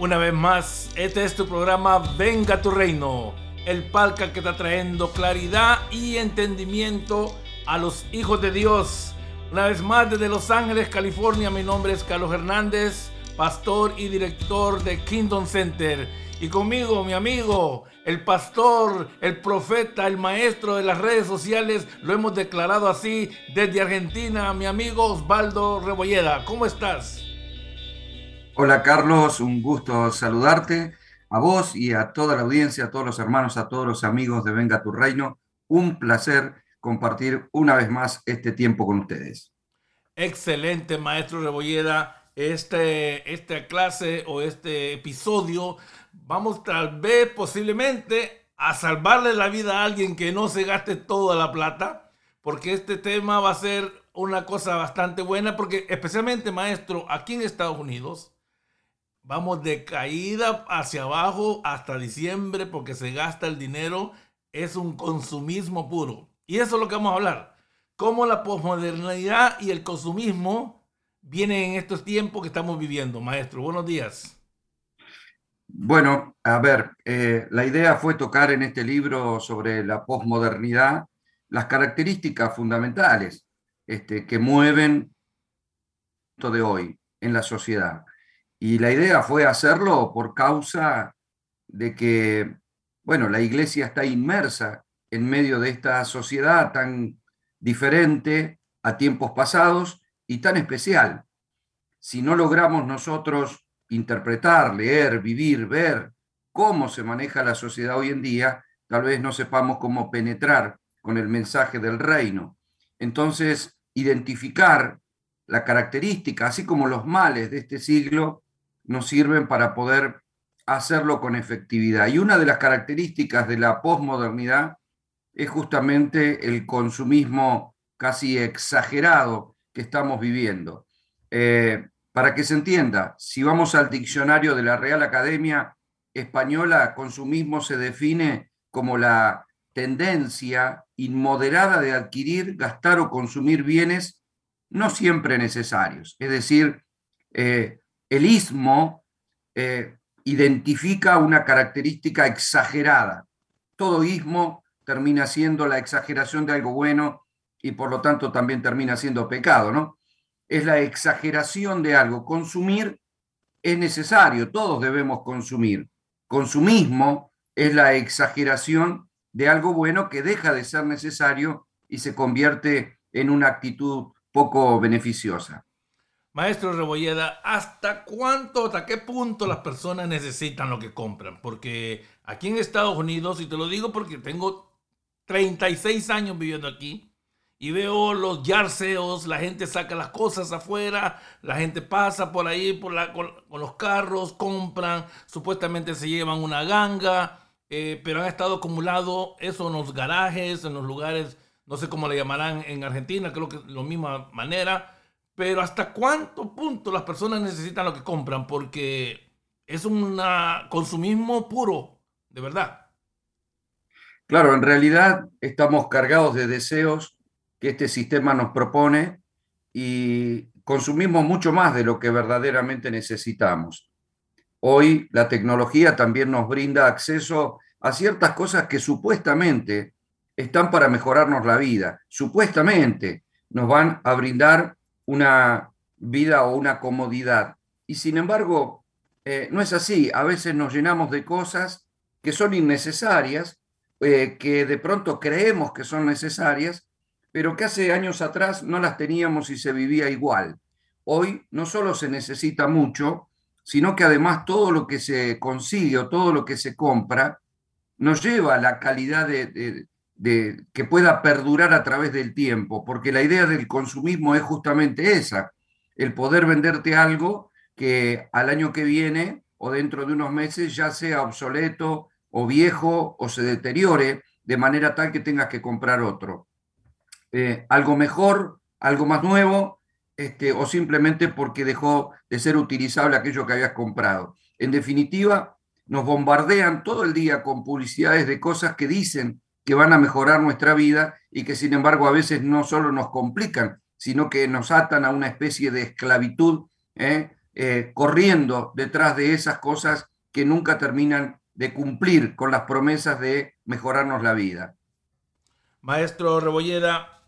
Una vez más, este es tu programa Venga tu Reino, el palca que está trayendo claridad y entendimiento a los hijos de Dios. Una vez más, desde Los Ángeles, California, mi nombre es Carlos Hernández, pastor y director de Kingdom Center. Y conmigo, mi amigo, el pastor, el profeta, el maestro de las redes sociales, lo hemos declarado así desde Argentina, mi amigo Osvaldo Rebolleda. ¿Cómo estás? Hola Carlos, un gusto saludarte a vos y a toda la audiencia, a todos los hermanos, a todos los amigos de Venga tu Reino. Un placer compartir una vez más este tiempo con ustedes. Excelente, maestro Rebolleda. Este, esta clase o este episodio, vamos tal vez posiblemente a salvarle la vida a alguien que no se gaste toda la plata, porque este tema va a ser una cosa bastante buena, porque especialmente, maestro, aquí en Estados Unidos, Vamos de caída hacia abajo hasta diciembre porque se gasta el dinero. Es un consumismo puro. Y eso es lo que vamos a hablar. Cómo la posmodernidad y el consumismo vienen en estos tiempos que estamos viviendo. Maestro, buenos días. Bueno, a ver, eh, la idea fue tocar en este libro sobre la posmodernidad las características fundamentales este, que mueven de hoy en la sociedad. Y la idea fue hacerlo por causa de que, bueno, la iglesia está inmersa en medio de esta sociedad tan diferente a tiempos pasados y tan especial. Si no logramos nosotros interpretar, leer, vivir, ver cómo se maneja la sociedad hoy en día, tal vez no sepamos cómo penetrar con el mensaje del reino. Entonces, identificar la característica, así como los males de este siglo, nos sirven para poder hacerlo con efectividad. Y una de las características de la posmodernidad es justamente el consumismo casi exagerado que estamos viviendo. Eh, para que se entienda, si vamos al diccionario de la Real Academia Española, consumismo se define como la tendencia inmoderada de adquirir, gastar o consumir bienes no siempre necesarios. Es decir, eh, el ismo eh, identifica una característica exagerada. Todo ismo termina siendo la exageración de algo bueno y por lo tanto también termina siendo pecado, ¿no? Es la exageración de algo. Consumir es necesario, todos debemos consumir. Consumismo es la exageración de algo bueno que deja de ser necesario y se convierte en una actitud poco beneficiosa. Maestro Rebolleda, ¿hasta cuánto, hasta qué punto las personas necesitan lo que compran? Porque aquí en Estados Unidos, y te lo digo porque tengo 36 años viviendo aquí, y veo los yarseos, la gente saca las cosas afuera, la gente pasa por ahí por con, los carros, compran, supuestamente se llevan una ganga, eh, pero han estado acumulado eso en los garajes, en los lugares, no sé cómo le llamarán en Argentina, creo que de la misma manera pero hasta cuánto punto las personas necesitan lo que compran, porque es un consumismo puro, de verdad. Claro, en realidad estamos cargados de deseos que este sistema nos propone y consumimos mucho más de lo que verdaderamente necesitamos. Hoy la tecnología también nos brinda acceso a ciertas cosas que supuestamente están para mejorarnos la vida, supuestamente nos van a brindar una vida o una comodidad. Y sin embargo, eh, no es así. A veces nos llenamos de cosas que son innecesarias, eh, que de pronto creemos que son necesarias, pero que hace años atrás no las teníamos y se vivía igual. Hoy no solo se necesita mucho, sino que además todo lo que se consigue o todo lo que se compra nos lleva a la calidad de, de, que pueda perdurar a través del tiempo, porque la idea del consumismo es justamente esa, el poder venderte algo que al año que viene o dentro de unos meses ya sea obsoleto o viejo o se deteriore de manera tal que tengas que comprar otro. Eh, algo mejor, algo más nuevo, este, o simplemente porque dejó de ser utilizable aquello que habías comprado. En definitiva, nos bombardean todo el día con publicidades de cosas que dicen que van a mejorar nuestra vida y que sin embargo a veces no solo nos complican, sino que nos atan a una especie de esclavitud ¿eh? eh, corriendo detrás de esas cosas que nunca terminan de cumplir con las promesas de mejorarnos la vida. Maestro Rebolleda,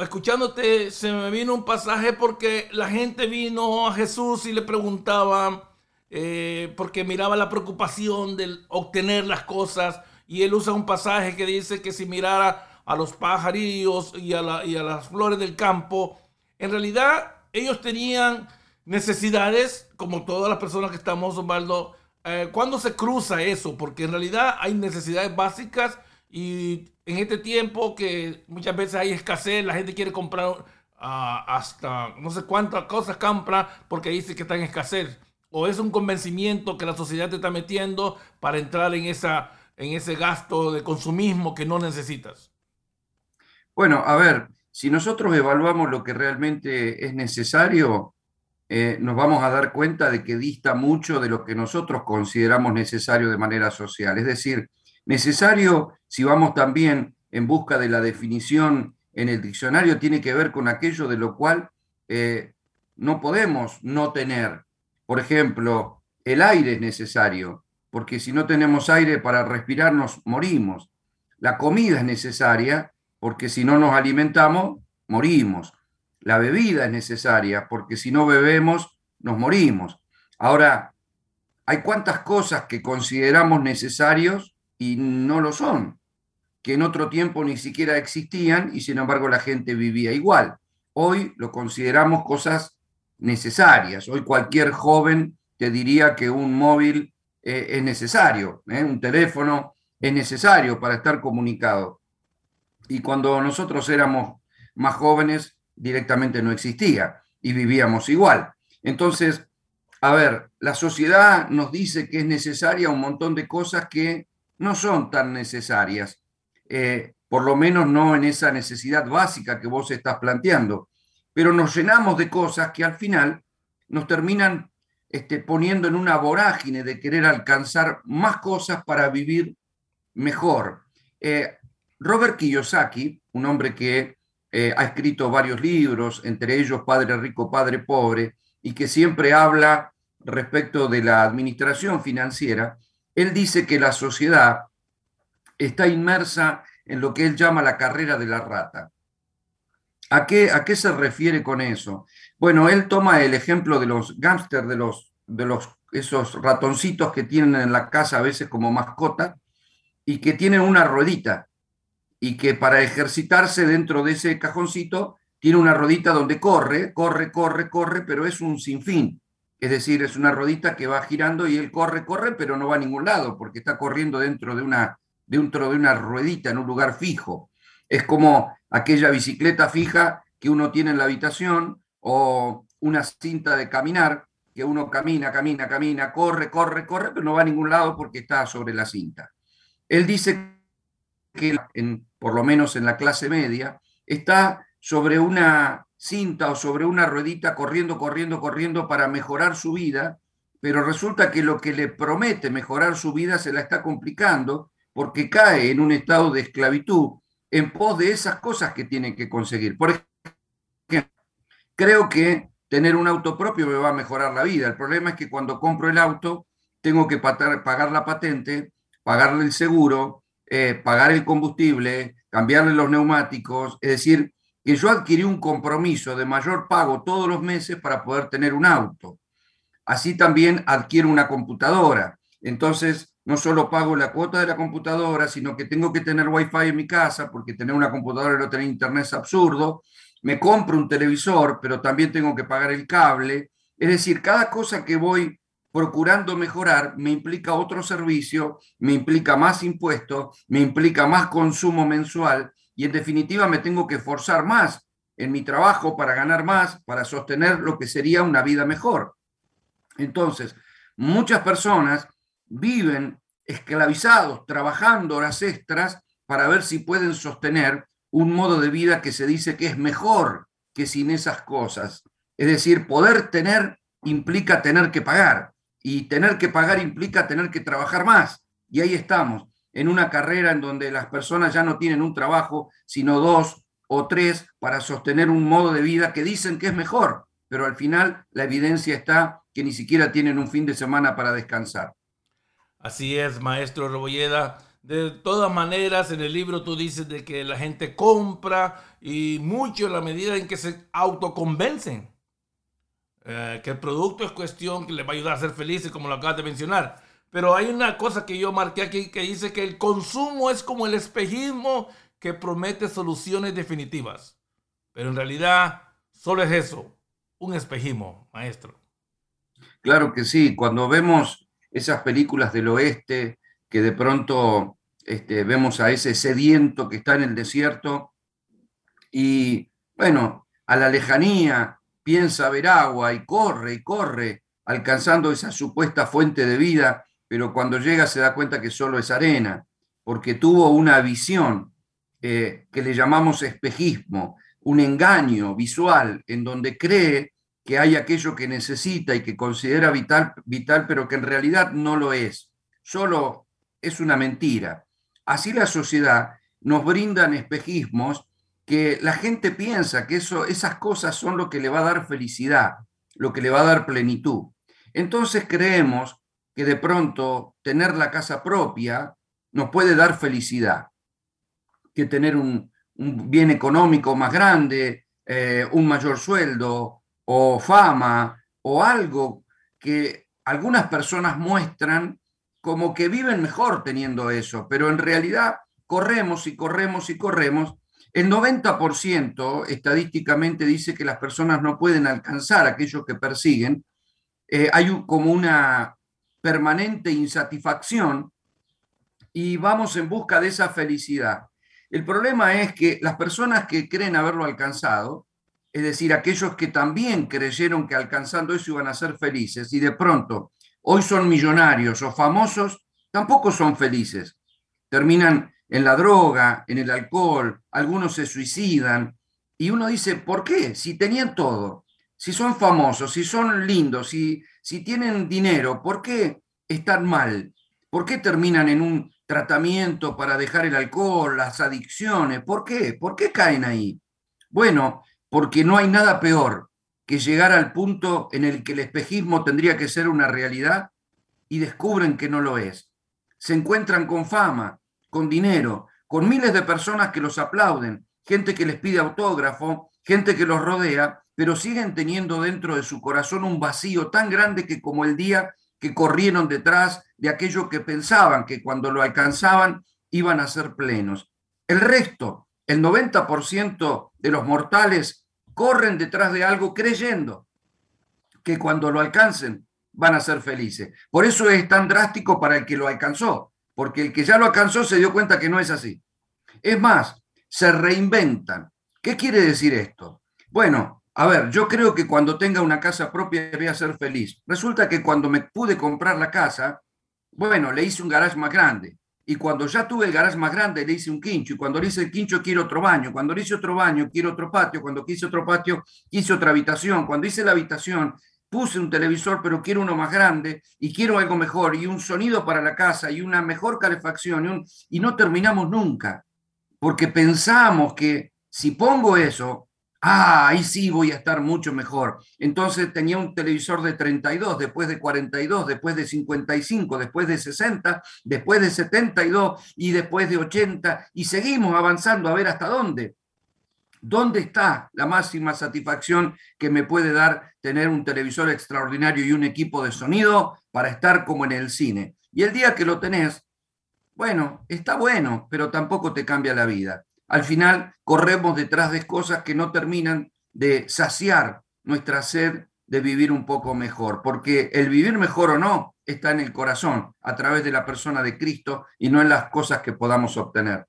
escuchándote se me vino un pasaje porque la gente vino a Jesús y le preguntaba, eh, porque miraba la preocupación de obtener las cosas, y él usa un pasaje que dice que si mirara a los pajarillos y a, y a las flores del campo, en realidad ellos tenían necesidades, como todas las personas que estamos, Osvaldo. Eh, ¿Cuándo se cruza eso? Porque en realidad hay necesidades básicas y en este tiempo que muchas veces hay escasez, la gente quiere comprar ah, hasta no sé cuántas cosas compra porque dice que está en escasez. O es un convencimiento que la sociedad te está metiendo para entrar en, esa, en ese gasto de consumismo que no necesitas. Bueno, a ver, si nosotros evaluamos lo que realmente es necesario, eh, nos vamos a dar cuenta de que dista mucho de lo que nosotros consideramos necesario de manera social. Es decir, necesario, si vamos también en busca de la definición en el diccionario, tiene que ver con aquello de lo cual eh, no podemos no tener. Por ejemplo, el aire es necesario, porque si no tenemos aire para respirar nos morimos. La comida es necesaria, porque si no nos alimentamos, morimos. La bebida es necesaria porque si no bebemos nos morimos. Ahora, hay cuantas cosas que consideramos necesarios y no lo son, que en otro tiempo ni siquiera existían y sin embargo la gente vivía igual. Hoy lo consideramos cosas necesarias. Hoy cualquier joven te diría que un móvil eh, es necesario, ¿eh? un teléfono es necesario para estar comunicado. Y cuando nosotros éramos más jóvenes, directamente no existía y vivíamos igual. Entonces, a ver, la sociedad nos dice que es necesaria un montón de cosas que no son tan necesarias, eh, por lo menos no en esa necesidad básica que vos estás planteando, pero nos llenamos de cosas que al final nos terminan este, poniendo en una vorágine de querer alcanzar más cosas para vivir mejor. Eh, Robert Kiyosaki, un hombre que eh, ha escrito varios libros, entre ellos Padre Rico, Padre Pobre, y que siempre habla respecto de la administración financiera, él dice que la sociedad está inmersa en lo que él llama la carrera de la rata. ¿A qué, a qué se refiere con eso? Bueno, él toma el ejemplo de los gángsters, de los, de los esos ratoncitos que tienen en la casa a veces como mascota y que tienen una ruedita y que para ejercitarse dentro de ese cajoncito tiene una rodita donde corre, corre, corre, corre, pero es un sinfín. Es decir, es una rodita que va girando y él corre, corre, pero no va a ningún lado porque está corriendo dentro de una, dentro de una ruedita en un lugar fijo. Es como aquella bicicleta fija que uno tiene en la habitación o una cinta de caminar que uno camina, camina, camina, corre, corre, corre, pero no va a ningún lado porque está sobre la cinta. Él dice que en, por lo menos en la clase media, está sobre una cinta o sobre una ruedita corriendo, corriendo, corriendo para mejorar su vida, pero resulta que lo que le promete mejorar su vida se la está complicando porque cae en un estado de esclavitud en pos de esas cosas que tiene que conseguir. Por creo que tener un auto propio me va a mejorar la vida. El problema es que cuando compro el auto tengo que pagar la patente, pagarle el seguro, eh, pagar el combustible, cambiarle los neumáticos, es decir, que yo adquirí un compromiso de mayor pago todos los meses para poder tener un auto. Así también adquiero una computadora. Entonces, no solo pago la cuota de la computadora, sino que tengo que tener wifi en mi casa, porque tener una computadora y no tener internet es absurdo. Me compro un televisor, pero también tengo que pagar el cable. Es decir, cada cosa que voy procurando mejorar me implica otro servicio, me implica más impuestos, me implica más consumo mensual y en definitiva me tengo que esforzar más en mi trabajo para ganar más, para sostener lo que sería una vida mejor. Entonces, muchas personas viven esclavizados, trabajando horas extras para ver si pueden sostener un modo de vida que se dice que es mejor que sin esas cosas. Es decir, poder tener implica tener que pagar y tener que pagar implica tener que trabajar más. Y ahí estamos, en una carrera en donde las personas ya no tienen un trabajo, sino dos o tres para sostener un modo de vida que dicen que es mejor, pero al final la evidencia está que ni siquiera tienen un fin de semana para descansar. Así es, maestro Rebolleda. De todas maneras, en el libro tú dices de que la gente compra y mucho en la medida en que se autoconvencen. Eh, que el producto es cuestión que les va a ayudar a ser felices, como lo acabas de mencionar. Pero hay una cosa que yo marqué aquí que dice que el consumo es como el espejismo que promete soluciones definitivas. Pero en realidad solo es eso, un espejismo, maestro. Claro que sí, cuando vemos esas películas del oeste, que de pronto este, vemos a ese sediento que está en el desierto y, bueno, a la lejanía piensa ver agua y corre y corre, alcanzando esa supuesta fuente de vida, pero cuando llega se da cuenta que solo es arena, porque tuvo una visión eh, que le llamamos espejismo, un engaño visual en donde cree que hay aquello que necesita y que considera vital, vital, pero que en realidad no lo es. Solo es una mentira. Así la sociedad nos brindan espejismos que la gente piensa que eso, esas cosas son lo que le va a dar felicidad, lo que le va a dar plenitud. Entonces creemos que de pronto tener la casa propia nos puede dar felicidad, que tener un, bien económico más grande, eh, un mayor sueldo, o fama o algo que algunas personas muestran como que viven mejor teniendo eso, pero en realidad corremos y corremos y corremos. El 90% estadísticamente dice que las personas no pueden alcanzar aquello que persiguen. Eh, hay como una permanente insatisfacción y vamos en busca de esa felicidad. El problema es que las personas que creen haberlo alcanzado es decir, aquellos que también creyeron que alcanzando eso iban a ser felices y de pronto hoy son millonarios o famosos, tampoco son felices. Terminan en la droga, en el alcohol, algunos se suicidan y uno dice, ¿por qué? Si tenían todo, si son famosos, si son lindos, si, si tienen dinero, ¿por qué están mal? ¿Por qué terminan en un tratamiento para dejar el alcohol, las adicciones? ¿Por qué? ¿Por qué caen ahí? Bueno, porque no hay nada peor que llegar al punto en el que el espejismo tendría que ser una realidad y descubren que no lo es. Se encuentran con fama, con dinero, con miles de personas que los aplauden, gente que les pide autógrafo, gente que los rodea, pero siguen teniendo dentro de su corazón un vacío tan grande que como el día que corrieron detrás de aquello que pensaban que cuando lo alcanzaban iban a ser plenos. El resto el 90% de los mortales corren detrás de algo creyendo que cuando lo alcancen van a ser felices. Por eso es tan drástico para el que lo alcanzó, porque el que ya lo alcanzó se dio cuenta que no es así. Es más, se reinventan. ¿Qué quiere decir esto? Bueno, a ver, yo creo que cuando tenga una casa propia voy a ser feliz. Resulta que cuando me pude comprar la casa, bueno, le hice un garage más grande. Y cuando ya tuve el garage más grande, le hice un quincho. Y cuando le hice el quincho, quiero otro baño. Cuando le hice otro baño, quiero otro patio. Cuando quise otro patio, quise otra habitación. Cuando hice la habitación, puse un televisor, pero quiero uno más grande y quiero algo mejor. Y un sonido para la casa y una mejor calefacción. Y no terminamos nunca. Porque pensamos que si pongo eso, Ah, ahí sí voy a estar mucho mejor. Entonces tenía un televisor de 32, después de 42, después de 55, después de 60, después de 72 y después de 80 y seguimos avanzando a ver hasta dónde. ¿Dónde está la máxima satisfacción que me puede dar tener un televisor extraordinario y un equipo de sonido para estar como en el cine? Y el día que lo tenés, bueno, está bueno, pero tampoco te cambia la vida al final corremos detrás de cosas que no terminan de saciar nuestra sed de vivir un poco mejor, porque el vivir mejor o no está en el corazón, a través de la persona de Cristo y no en las cosas que podamos obtener.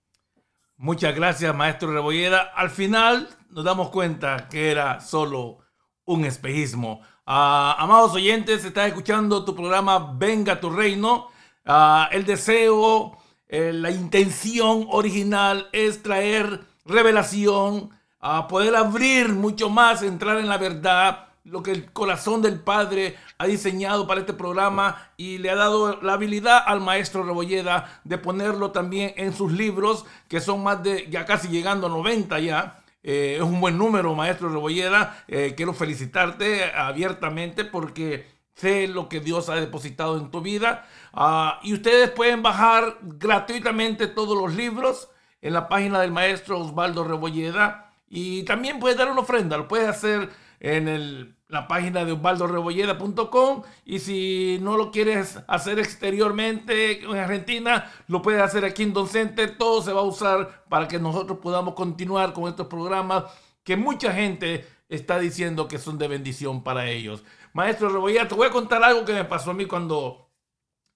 Muchas gracias, maestro Rebolleda. Al final nos damos cuenta que era solo un espejismo. Ah, amados oyentes, estás escuchando tu programa Venga tu Reino. Ah, el deseo eh, la intención original es traer revelación, a poder abrir mucho más, entrar en la verdad, lo que el corazón del Padre ha diseñado para este programa y le ha dado la habilidad al maestro Rebolleda de ponerlo también en sus libros, que son más de, ya casi llegando a 90 ya. Eh, es un buen número, maestro Rebolleda. Eh, quiero felicitarte abiertamente porque sé lo que Dios ha depositado en tu vida. Ah, y ustedes pueden bajar gratuitamente todos los libros en la página del maestro Osvaldo Rebolleda. Y también puedes dar una ofrenda, lo puedes hacer en la página de osvaldorebolleda.com y si no lo quieres hacer exteriormente en Argentina, lo puedes hacer aquí en Don Center. Todo se va a usar para que nosotros podamos continuar con estos programas que mucha gente está diciendo que son de bendición para ellos. Maestro Rebolleda, te voy a contar algo que me pasó a mí cuando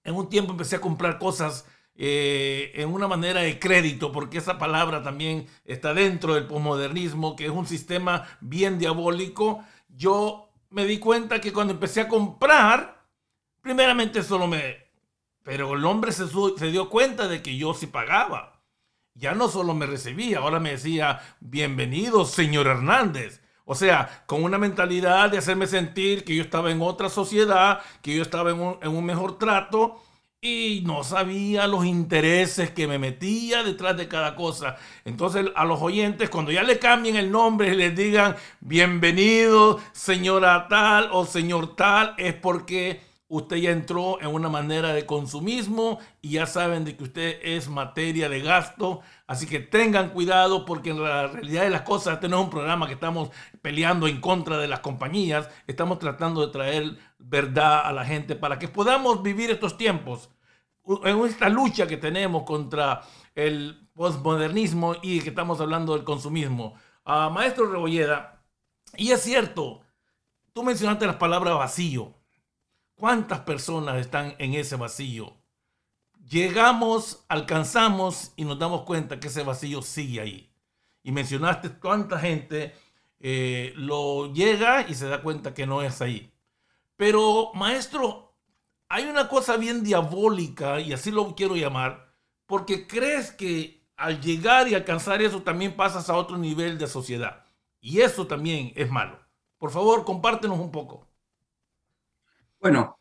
en un tiempo empecé a comprar cosas eh, en una manera de crédito, porque esa palabra también está dentro del posmodernismo, que es un sistema bien diabólico. Yo me di cuenta que cuando empecé a comprar, primeramente solo me... Pero el hombre se, se dio cuenta de que yo sí pagaba. Ya no solo me recibía, ahora me decía, bienvenido, señor Hernández. O sea, con una mentalidad de hacerme sentir que yo estaba en otra sociedad, que yo estaba en un, mejor trato y no sabía los intereses que me metía detrás de cada cosa. Entonces a los oyentes, cuando ya le cambien el nombre y les digan bienvenido señora tal o señor tal, es porque usted ya entró en una manera de consumismo y ya saben de que usted es materia de gasto. Así que tengan cuidado porque en la realidad de las cosas, este no es un programa que estamos peleando en contra de las compañías, estamos tratando de traer verdad a la gente para que podamos vivir estos tiempos en esta lucha que tenemos contra el postmodernismo y que estamos hablando del consumismo. a Maestro Rebolleda, y es cierto, tú mencionaste las palabras vacío. ¿Cuántas personas están en ese vacío? Llegamos, alcanzamos y nos damos cuenta que ese vacío sigue ahí. Y mencionaste cuánta gente eh, lo llega y se da cuenta que no es ahí. Pero, maestro, hay una cosa bien diabólica, y así lo quiero llamar, porque crees que al llegar y alcanzar eso también pasas a otro nivel de sociedad. Y eso también es malo. Por favor, compártenos un poco. Bueno,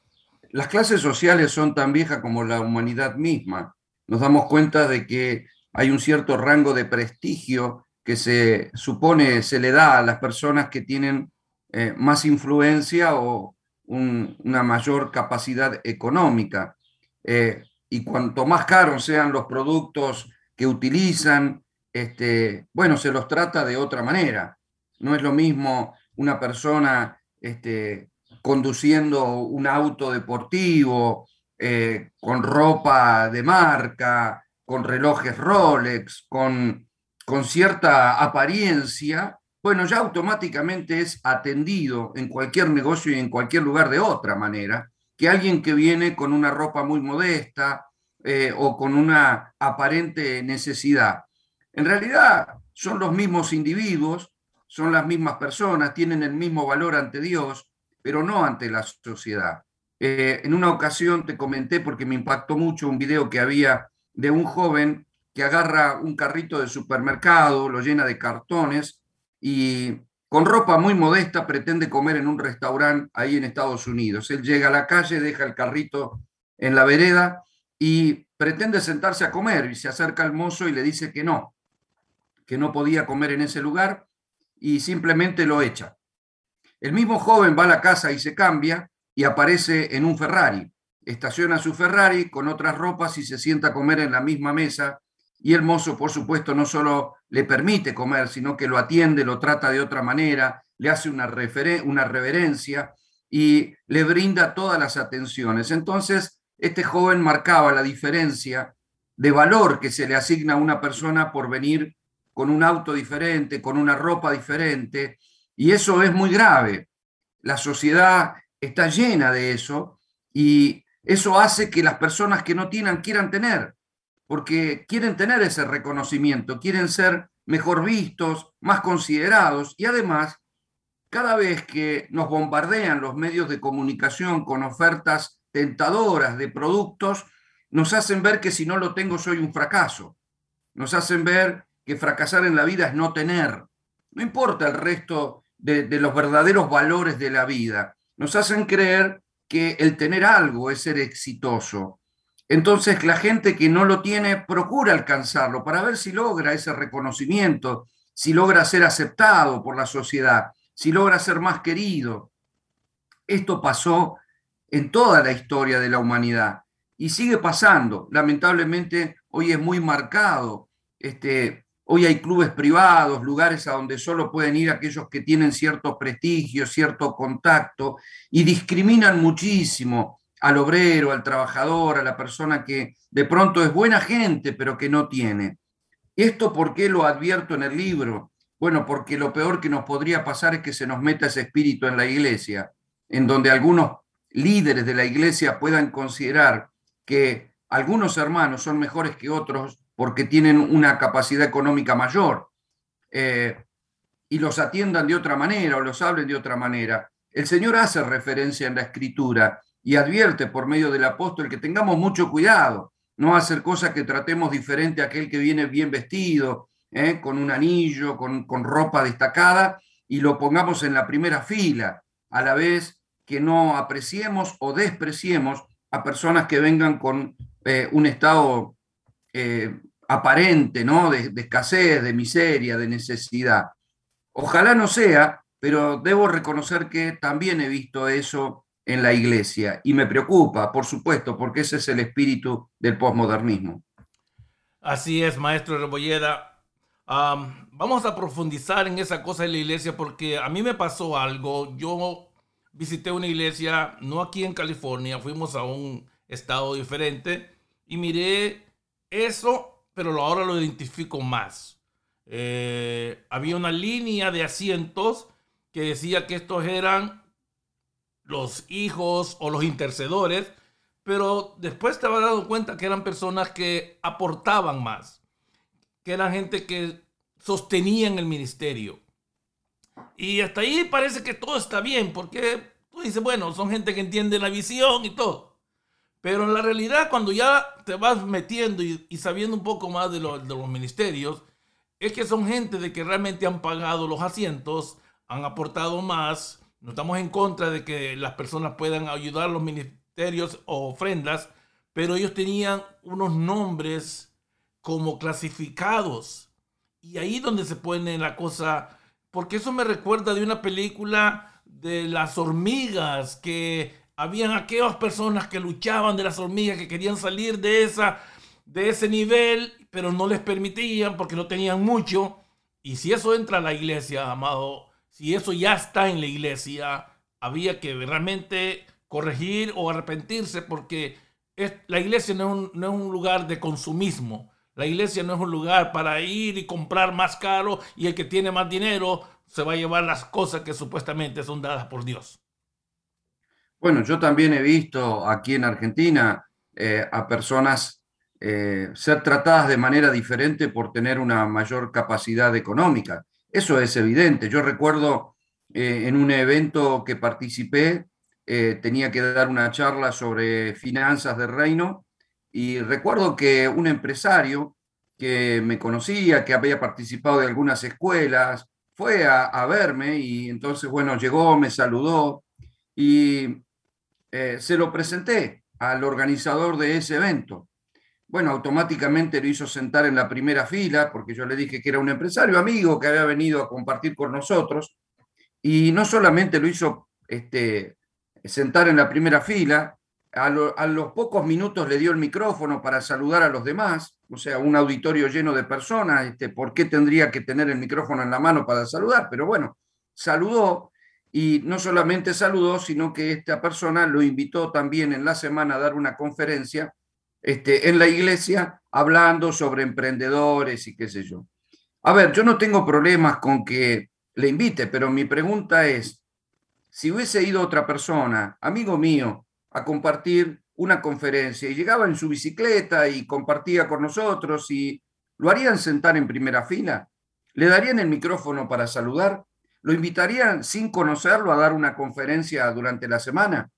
las clases sociales son tan viejas como la humanidad misma. Nos damos cuenta de que hay un cierto rango de prestigio que se supone se le da a las personas que tienen eh, más influencia o, una mayor capacidad económica. Eh, y cuanto más caros sean los productos que utilizan, este, bueno, se los trata de otra manera. No es lo mismo una persona este, conduciendo un auto deportivo, eh, con ropa de marca, con relojes Rolex, con, con cierta apariencia, bueno, ya automáticamente es atendido en cualquier negocio y en cualquier lugar de otra manera que alguien que viene con una ropa muy modesta eh, o con una aparente necesidad. En realidad son los mismos individuos, son las mismas personas, tienen el mismo valor ante Dios, pero no ante la sociedad. Eh, en una ocasión te comenté, porque me impactó mucho, un video que había de un joven que agarra un carrito de supermercado, lo llena de cartones y con ropa muy modesta pretende comer en un restaurante ahí en Estados Unidos. Él llega a la calle, deja el carrito en la vereda y pretende sentarse a comer y se acerca al mozo y le dice que no, que no podía comer en ese lugar y simplemente lo echa. El mismo joven va a la casa y se cambia y aparece en un Ferrari. Estaciona su Ferrari con otras ropas y se sienta a comer en la misma mesa y el mozo, por supuesto, no solo le permite comer, sino que lo atiende, lo trata de otra manera, le hace una, una reverencia y le brinda todas las atenciones. Entonces, este joven marcaba la diferencia de valor que se le asigna a una persona por venir con un auto diferente, con una ropa diferente, y eso es muy grave. La sociedad está llena de eso y eso hace que las personas que no tienen quieran tener porque quieren tener ese reconocimiento, quieren ser mejor vistos, más considerados y además, cada vez que nos bombardean los medios de comunicación con ofertas tentadoras de productos, nos hacen ver que si no lo tengo soy un fracaso, nos hacen ver que fracasar en la vida es no tener, no importa el resto de, los verdaderos valores de la vida, nos hacen creer que el tener algo es ser exitoso, entonces la gente que no lo tiene procura alcanzarlo para ver si logra ese reconocimiento, si logra ser aceptado por la sociedad, si logra ser más querido. Esto pasó en toda la historia de la humanidad. Y sigue pasando. Lamentablemente, hoy es muy marcado. Este, hoy hay clubes privados, lugares a donde solo pueden ir aquellos que tienen cierto prestigio, cierto contacto, y discriminan muchísimo al obrero, al trabajador, a la persona que de pronto es buena gente, pero que no tiene. ¿Esto por qué lo advierto en el libro? Bueno, porque lo peor que nos podría pasar es que se nos meta ese espíritu en la iglesia, en donde algunos líderes de la iglesia puedan considerar que algunos hermanos son mejores que otros porque tienen una capacidad económica mayor eh, y los atiendan de otra manera o los hablen de otra manera. El Señor hace referencia en la escritura y advierte por medio del apóstol que tengamos mucho cuidado, no hacer cosas que tratemos diferente a aquel que viene bien vestido, ¿eh? con un anillo, con, ropa destacada, y lo pongamos en la primera fila, a la vez que no apreciemos o despreciemos a personas que vengan con eh, un estado aparente, ¿no? De, de, escasez, de miseria, de necesidad. Ojalá no sea, pero debo reconocer que también he visto eso en la iglesia y me preocupa, por supuesto, porque ese es el espíritu del posmodernismo. Así es, maestro Rebolleda vamos a profundizar en esa cosa de la iglesia porque a mí me pasó algo. Yo visité una iglesia, no aquí en California, fuimos a un estado diferente y miré eso, pero ahora lo identifico más. Eh, había una línea de asientos que decía que estos eran los hijos o los intercedores, pero después te había dado cuenta que eran personas que aportaban más que eran gente que sostenían el ministerio. Y hasta ahí parece que todo está bien, porque tú dices, bueno, son gente que entiende la visión y todo. Pero en la realidad, cuando ya te vas metiendo y, sabiendo un poco más de, de los ministerios, es que son gente de que realmente han pagado los asientos, han aportado más. No estamos en contra de que las personas puedan ayudar a los ministerios o ofrendas, pero ellos tenían unos nombres como clasificados. Y ahí donde se pone la cosa, porque eso me recuerda de una película de las hormigas, que habían aquellas personas que luchaban de las hormigas, que querían salir de, esa, de ese nivel, pero no les permitían porque no tenían mucho. Y si eso entra a la iglesia, amado, si eso ya está en la iglesia, había que realmente corregir o arrepentirse porque la iglesia no no es un lugar de consumismo. La iglesia no es un lugar para ir y comprar más caro y el que tiene más dinero se va a llevar las cosas que supuestamente son dadas por Dios. Bueno, yo también he visto aquí en Argentina eh, a personas eh, ser tratadas de manera diferente por tener una mayor capacidad económica. Eso es evidente. Yo recuerdo eh, en un evento que participé, tenía que dar una charla sobre finanzas del reino y recuerdo que un empresario que me conocía, que había participado de algunas escuelas, fue a, verme y entonces, bueno, llegó, me saludó y eh, se lo presenté al organizador de ese evento. Bueno, automáticamente lo hizo sentar en la primera fila porque yo le dije que era un empresario amigo que había venido a compartir con nosotros y no solamente lo hizo este, sentar en la primera fila, a, los pocos minutos le dio el micrófono para saludar a los demás, o sea, un auditorio lleno de personas, este, ¿por qué tendría que tener el micrófono en la mano para saludar? Pero bueno, saludó y no solamente saludó, sino que esta persona lo invitó también en la semana a dar una conferencia este, en la iglesia hablando sobre emprendedores y qué sé yo. A ver, yo no tengo problemas con que le invite, pero mi pregunta es, si hubiese ido otra persona, amigo mío, a compartir una conferencia y llegaba en su bicicleta y compartía con nosotros y lo harían sentar en primera fila, le darían el micrófono para saludar, lo invitarían sin conocerlo a dar una conferencia durante la semana.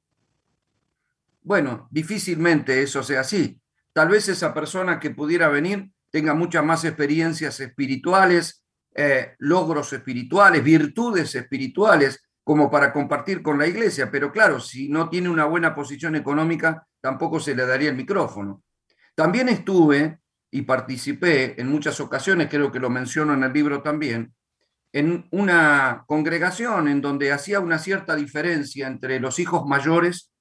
Bueno, difícilmente eso sea así. Tal vez esa persona que pudiera venir tenga muchas más experiencias espirituales, eh, logros espirituales, virtudes espirituales, como para compartir con la iglesia, pero claro, si no tiene una buena posición económica, tampoco se le daría el micrófono. También estuve y participé en muchas ocasiones, creo que lo menciono en el libro también, en una congregación en donde hacía una cierta diferencia entre los hijos mayores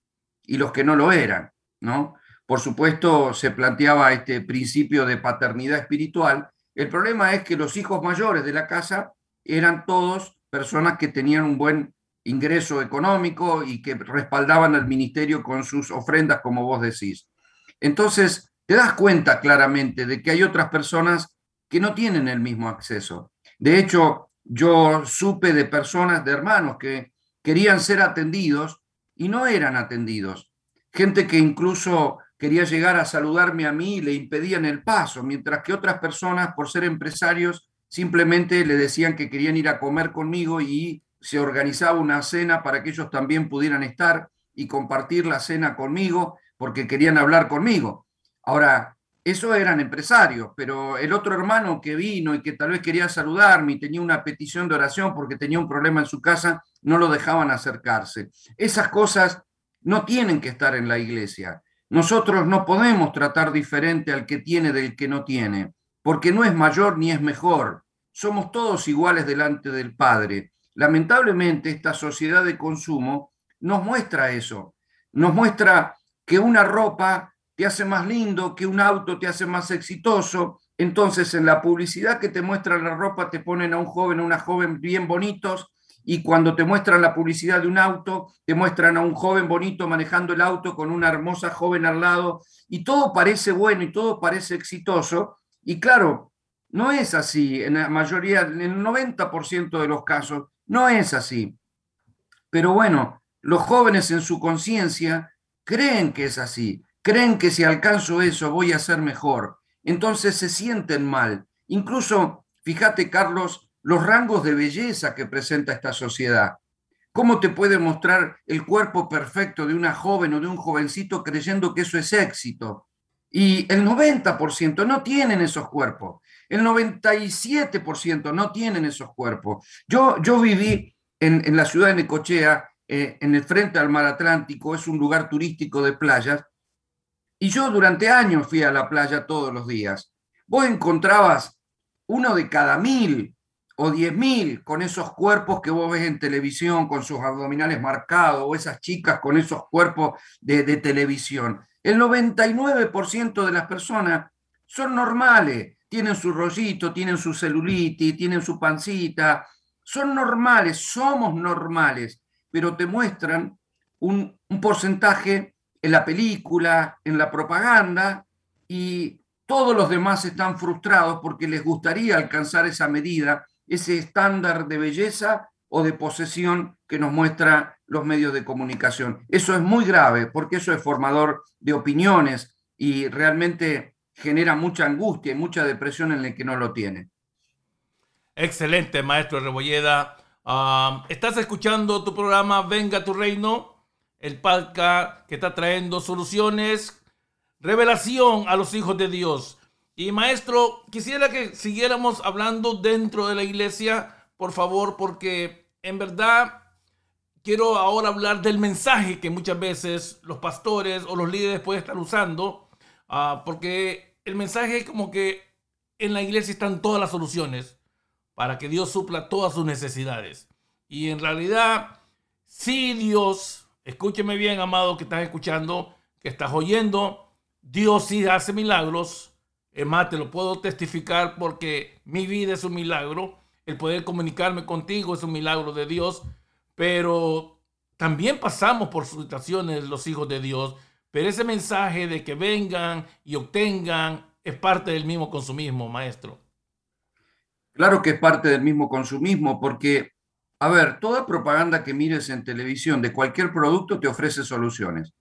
y los que no lo eran, ¿no? Por supuesto, se planteaba este principio de paternidad espiritual. El problema es que los hijos mayores de la casa eran todos personas que tenían un buen ingreso económico y que respaldaban al ministerio con sus ofrendas, como vos decís. Entonces, te das cuenta claramente de que hay otras personas que no tienen el mismo acceso. De hecho, yo supe de personas, de hermanos que querían ser atendidos y no eran atendidos. Gente que incluso quería llegar a saludarme a mí y le impedían el paso, mientras que otras personas, por ser empresarios, simplemente le decían que querían ir a comer conmigo y se organizaba una cena para que ellos también pudieran estar y compartir la cena conmigo porque querían hablar conmigo. Ahora, eso eran empresarios, pero el otro hermano que vino y que tal vez quería saludarme y tenía una petición de oración porque tenía un problema en su casa, no lo dejaban acercarse. Esas cosas no tienen que estar en la iglesia. Nosotros no podemos tratar diferente al que tiene del que no tiene, porque no es mayor ni es mejor. Somos todos iguales delante del Padre. Lamentablemente, esta sociedad de consumo nos muestra eso. Nos muestra que una ropa te hace más lindo, que un auto te hace más exitoso. Entonces, en la publicidad que te muestra la ropa, te ponen a un joven o una joven bien bonitos, y cuando te muestran la publicidad de un auto, te muestran a un joven bonito manejando el auto con una hermosa joven al lado, y todo parece bueno y todo parece exitoso. Y claro, no es así. En la mayoría, en el 90% de los casos, no es así. Pero bueno, los jóvenes en su conciencia creen que es así creen que si alcanzo eso voy a ser mejor. Entonces se sienten mal. Incluso, fíjate, Carlos, los rangos de belleza que presenta esta sociedad. ¿Cómo te puede mostrar el cuerpo perfecto de una joven o de un jovencito creyendo que eso es éxito? Y el 90% no tienen esos cuerpos. El 97% no tienen esos cuerpos. Yo, yo viví en, la ciudad de Necochea, eh, en el frente al mar Atlántico, es un lugar turístico de playas, y yo durante años fui a la playa todos los días. Vos encontrabas uno de cada mil o diez mil con esos cuerpos que vos ves en televisión, con sus abdominales marcados, o esas chicas con esos cuerpos de, de televisión. El 99% de las personas son normales, tienen su rollito, tienen su celulitis, tienen su pancita, son normales, somos normales, pero te muestran un, un porcentaje en la película, en la propaganda, y todos los demás están frustrados porque les gustaría alcanzar esa medida, ese estándar de belleza o de posesión que nos muestra los medios de comunicación. Eso es muy grave porque eso es formador de opiniones y realmente genera mucha angustia y mucha depresión en el que no lo tiene. Excelente, maestro Rebolleda. Ah, estás escuchando tu programa Venga tu Reino el podcast que está trayendo soluciones, revelación a los hijos de Dios. Y maestro, quisiera que siguiéramos hablando dentro de la iglesia, por favor, porque en verdad quiero ahora hablar del mensaje que muchas veces los pastores o los líderes pueden estar usando, ah, porque el mensaje es como que en la iglesia están todas las soluciones para que Dios supla todas sus necesidades. Y en realidad, si Dios Escúcheme bien, amado, que estás escuchando, que estás oyendo. Dios sí hace milagros. Es más, te lo puedo testificar porque mi vida es un milagro. El poder comunicarme contigo es un milagro de Dios. Pero también pasamos por situaciones los hijos de Dios. Pero ese mensaje de que vengan y obtengan es parte del mismo consumismo, maestro. Claro que es parte del mismo consumismo porque a ver, toda propaganda que mires en televisión de cualquier producto te ofrece soluciones.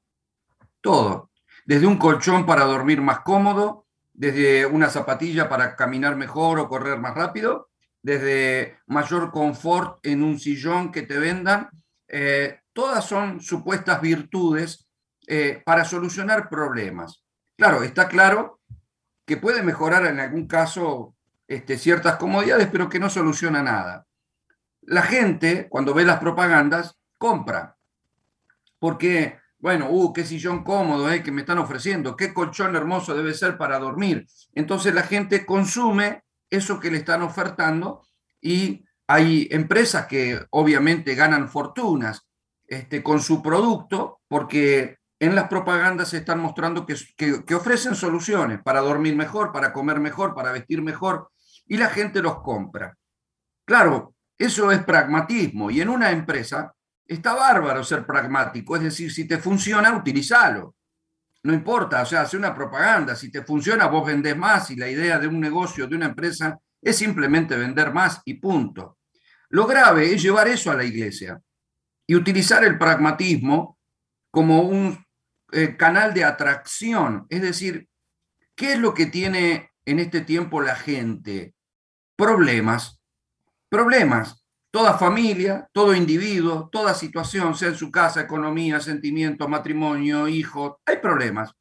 Todo. Desde un colchón para dormir más cómodo, desde una zapatilla para caminar mejor o correr más rápido, desde mayor confort en un sillón que te vendan. Eh, todas son supuestas virtudes eh, para solucionar problemas. Claro, está claro que puede mejorar en algún caso este, ciertas comodidades, pero que no soluciona nada la gente, cuando ve las propagandas, compra. Porque, bueno, uh, qué sillón cómodo eh, que me están ofreciendo, qué colchón hermoso debe ser para dormir. Entonces la gente consume eso que le están ofertando y hay empresas que obviamente ganan fortunas este, con su producto porque en las propagandas se están mostrando que, que, ofrecen soluciones para dormir mejor, para comer mejor, para vestir mejor, y la gente los compra. Claro, eso es pragmatismo, y en una empresa está bárbaro ser pragmático, es decir, si te funciona, utilízalo. No importa, o sea, hace una propaganda, si te funciona, vos vendés más y la idea de un negocio, de una empresa, es simplemente vender más y punto. Lo grave es llevar eso a la iglesia y utilizar el pragmatismo como un eh, canal de atracción. Es decir, ¿qué es lo que tiene en este tiempo la gente? Problemas. Problemas. Toda familia, todo individuo, toda situación, sea en su casa, economía, sentimientos, matrimonio, hijos, hay problemas.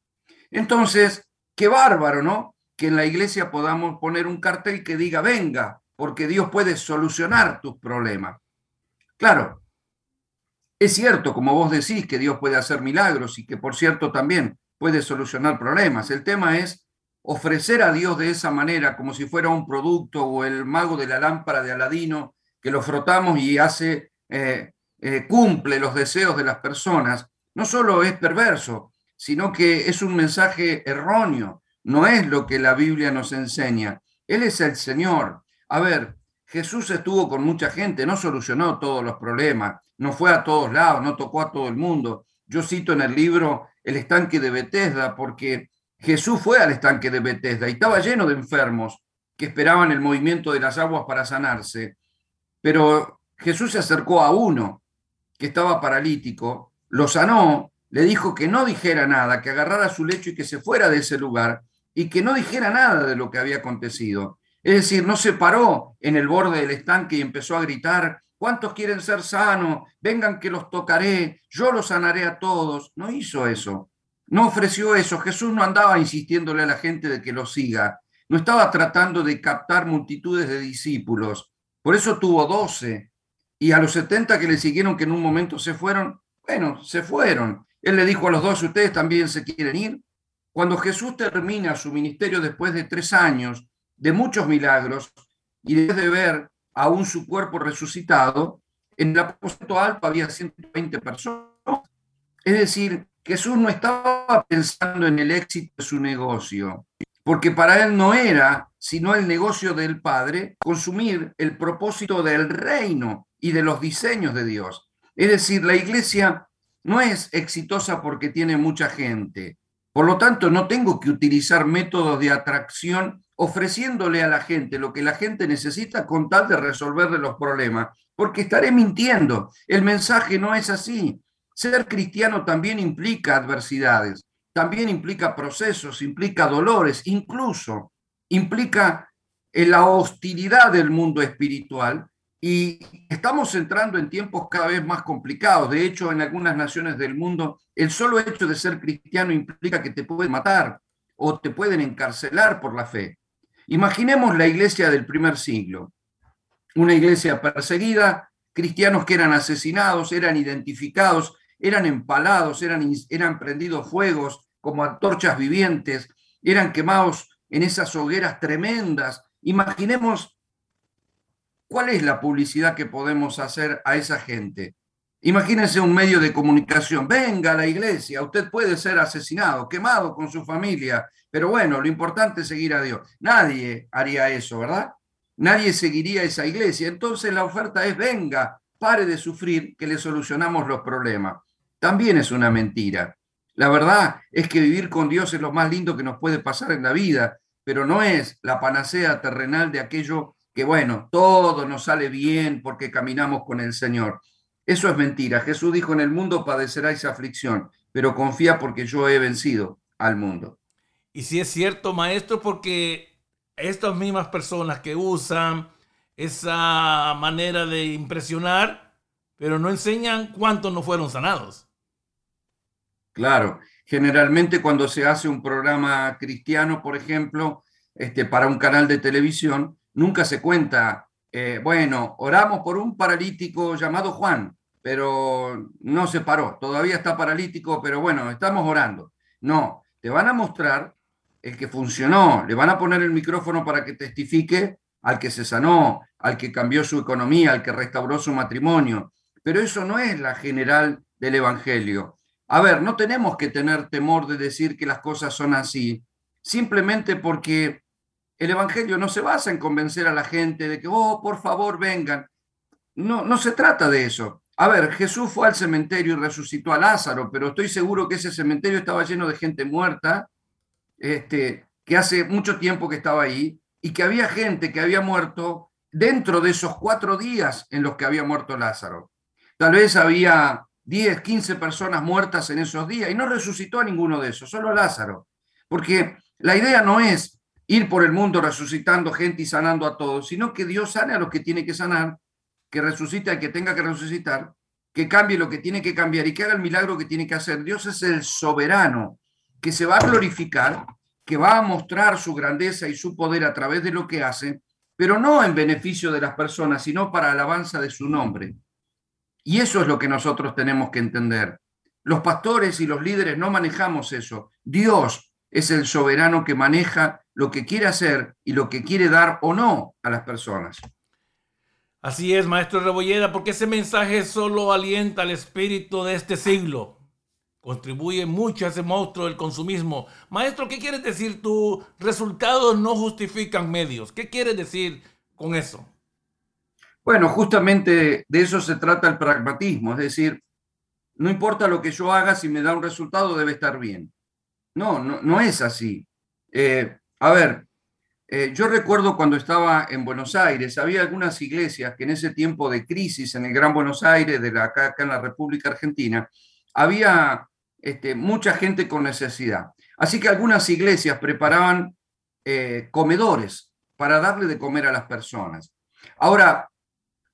Entonces, qué bárbaro, ¿no? Que en la iglesia podamos poner un cartel que diga, venga, porque Dios puede solucionar tus problemas. Claro, es cierto, como vos decís, que Dios puede hacer milagros y que, por cierto, también puede solucionar problemas. El tema es ofrecer a Dios de esa manera, como si fuera un producto o el mago de la lámpara de Aladino, que lo frotamos y hace, eh, eh, cumple los deseos de las personas. No solo es perverso, sino que es un mensaje erróneo. No es lo que la Biblia nos enseña. Él es el Señor. A ver, Jesús estuvo con mucha gente, no solucionó todos los problemas, no fue a todos lados, no tocó a todo el mundo. Yo cito en el libro el estanque de Bethesda porque Jesús fue al estanque de Bethesda y estaba lleno de enfermos que esperaban el movimiento de las aguas para sanarse. Pero Jesús se acercó a uno que estaba paralítico, lo sanó, le dijo que no dijera nada, que agarrara su lecho y que se fuera de ese lugar y que no dijera nada de lo que había acontecido. Es decir, no se paró en el borde del estanque y empezó a gritar, ¿cuántos quieren ser sanos? Vengan que los tocaré, yo los sanaré a todos. No hizo eso, no ofreció eso. Jesús no andaba insistiéndole a la gente de que lo siga, no estaba tratando de captar multitudes de discípulos. Por eso tuvo doce. Y a los setenta que le siguieron, que en un momento se fueron, bueno, se fueron. Él le dijo a los doce, ¿ustedes también se quieren ir? Cuando Jesús termina su ministerio después de tres años, de muchos milagros y de ver aún su cuerpo resucitado, en el aposento alto había 120 personas. Es decir, Jesús no estaba pensando en el éxito de su negocio, porque para él no era sino el negocio del Padre consumir el propósito del reino y de los diseños de Dios. Es decir, la iglesia no es exitosa porque tiene mucha gente. Por lo tanto, no tengo que utilizar métodos de atracción ofreciéndole a la gente lo que la gente necesita con tal de resolverle los problemas, porque estaré mintiendo. El mensaje no es así. Ser cristiano también implica adversidades, también implica procesos, implica dolores, incluso implica eh, la hostilidad del mundo espiritual y estamos entrando en tiempos cada vez más complicados. De hecho, en algunas naciones del mundo, el solo hecho de ser cristiano implica que te pueden matar o te pueden encarcelar por la fe. Imaginemos la iglesia del primer siglo, una iglesia perseguida, cristianos que eran asesinados, eran identificados, eran empalados, eran, eran prendidos fuegos como antorchas vivientes, eran quemados en esas hogueras tremendas. Imaginemos cuál es la publicidad que podemos hacer a esa gente. Imagínense un medio de comunicación, venga a la iglesia, usted puede ser asesinado, quemado con su familia, pero bueno, lo importante es seguir a Dios. Nadie haría eso, ¿verdad? Nadie seguiría esa iglesia. Entonces la oferta es, venga, pare de sufrir, que le solucionamos los problemas. También es una mentira. La verdad es que vivir con Dios es lo más lindo que nos puede pasar en la vida, pero no es la panacea terrenal de aquello que, bueno, todo nos sale bien porque caminamos con el Señor. Eso es mentira. Jesús dijo, en el mundo padeceráis aflicción, pero confía porque yo he vencido al mundo. Y si es cierto, maestro, porque estas mismas personas que usan esa manera de impresionar, pero no enseñan cuántos no fueron sanados. Claro, generalmente cuando se hace un programa cristiano, por ejemplo, este, para un canal de televisión, nunca se cuenta eh, bueno, oramos por un paralítico llamado Juan, pero no se paró, todavía está paralítico, pero bueno, estamos orando. No, te van a mostrar el que funcionó, le van a poner el micrófono para que testifique al que se sanó, al que cambió su economía, al que restauró su matrimonio, pero eso no es la general del Evangelio. A ver, no tenemos que tener temor de decir que las cosas son así, simplemente porque el Evangelio no se basa en convencer a la gente de que, oh, por favor, vengan. No, no se trata de eso. A ver, Jesús fue al cementerio y resucitó a Lázaro, pero estoy seguro que ese cementerio estaba lleno de gente muerta, este, que hace mucho tiempo que estaba ahí, y que había gente que había muerto dentro de esos cuatro días en los que había muerto Lázaro. Tal vez había 10, 15 personas muertas en esos días y no resucitó a ninguno de esos, solo a Lázaro. Porque la idea no es ir por el mundo resucitando gente y sanando a todos, sino que Dios sane a los que tiene que sanar, que resucite al que tenga que resucitar, que cambie lo que tiene que cambiar y que haga el milagro que tiene que hacer. Dios es el soberano que se va a glorificar, que va a mostrar su grandeza y su poder a través de lo que hace, pero no en beneficio de las personas, sino para alabanza de su nombre. Y eso es lo que nosotros tenemos que entender. Los pastores y los líderes no manejamos eso. Dios es el soberano que maneja lo que quiere hacer y lo que quiere dar o no a las personas. Así es, maestro Rebolleda, porque ese mensaje solo alienta al espíritu de este siglo. Contribuye mucho a ese monstruo del consumismo. Maestro, ¿qué quieres decir tú? Resultados no justifican medios. ¿Qué quieres decir con eso? Bueno, justamente de eso se trata el pragmatismo, es decir, no importa lo que yo haga, si me da un resultado debe estar bien. No, no, no es así. Eh, a ver, eh, yo recuerdo cuando estaba en Buenos Aires, había algunas iglesias que en ese tiempo de crisis en el Gran Buenos Aires, de la, acá, en la República Argentina, había este, mucha gente con necesidad. Así que algunas iglesias preparaban eh, comedores para darle de comer a las personas. Ahora,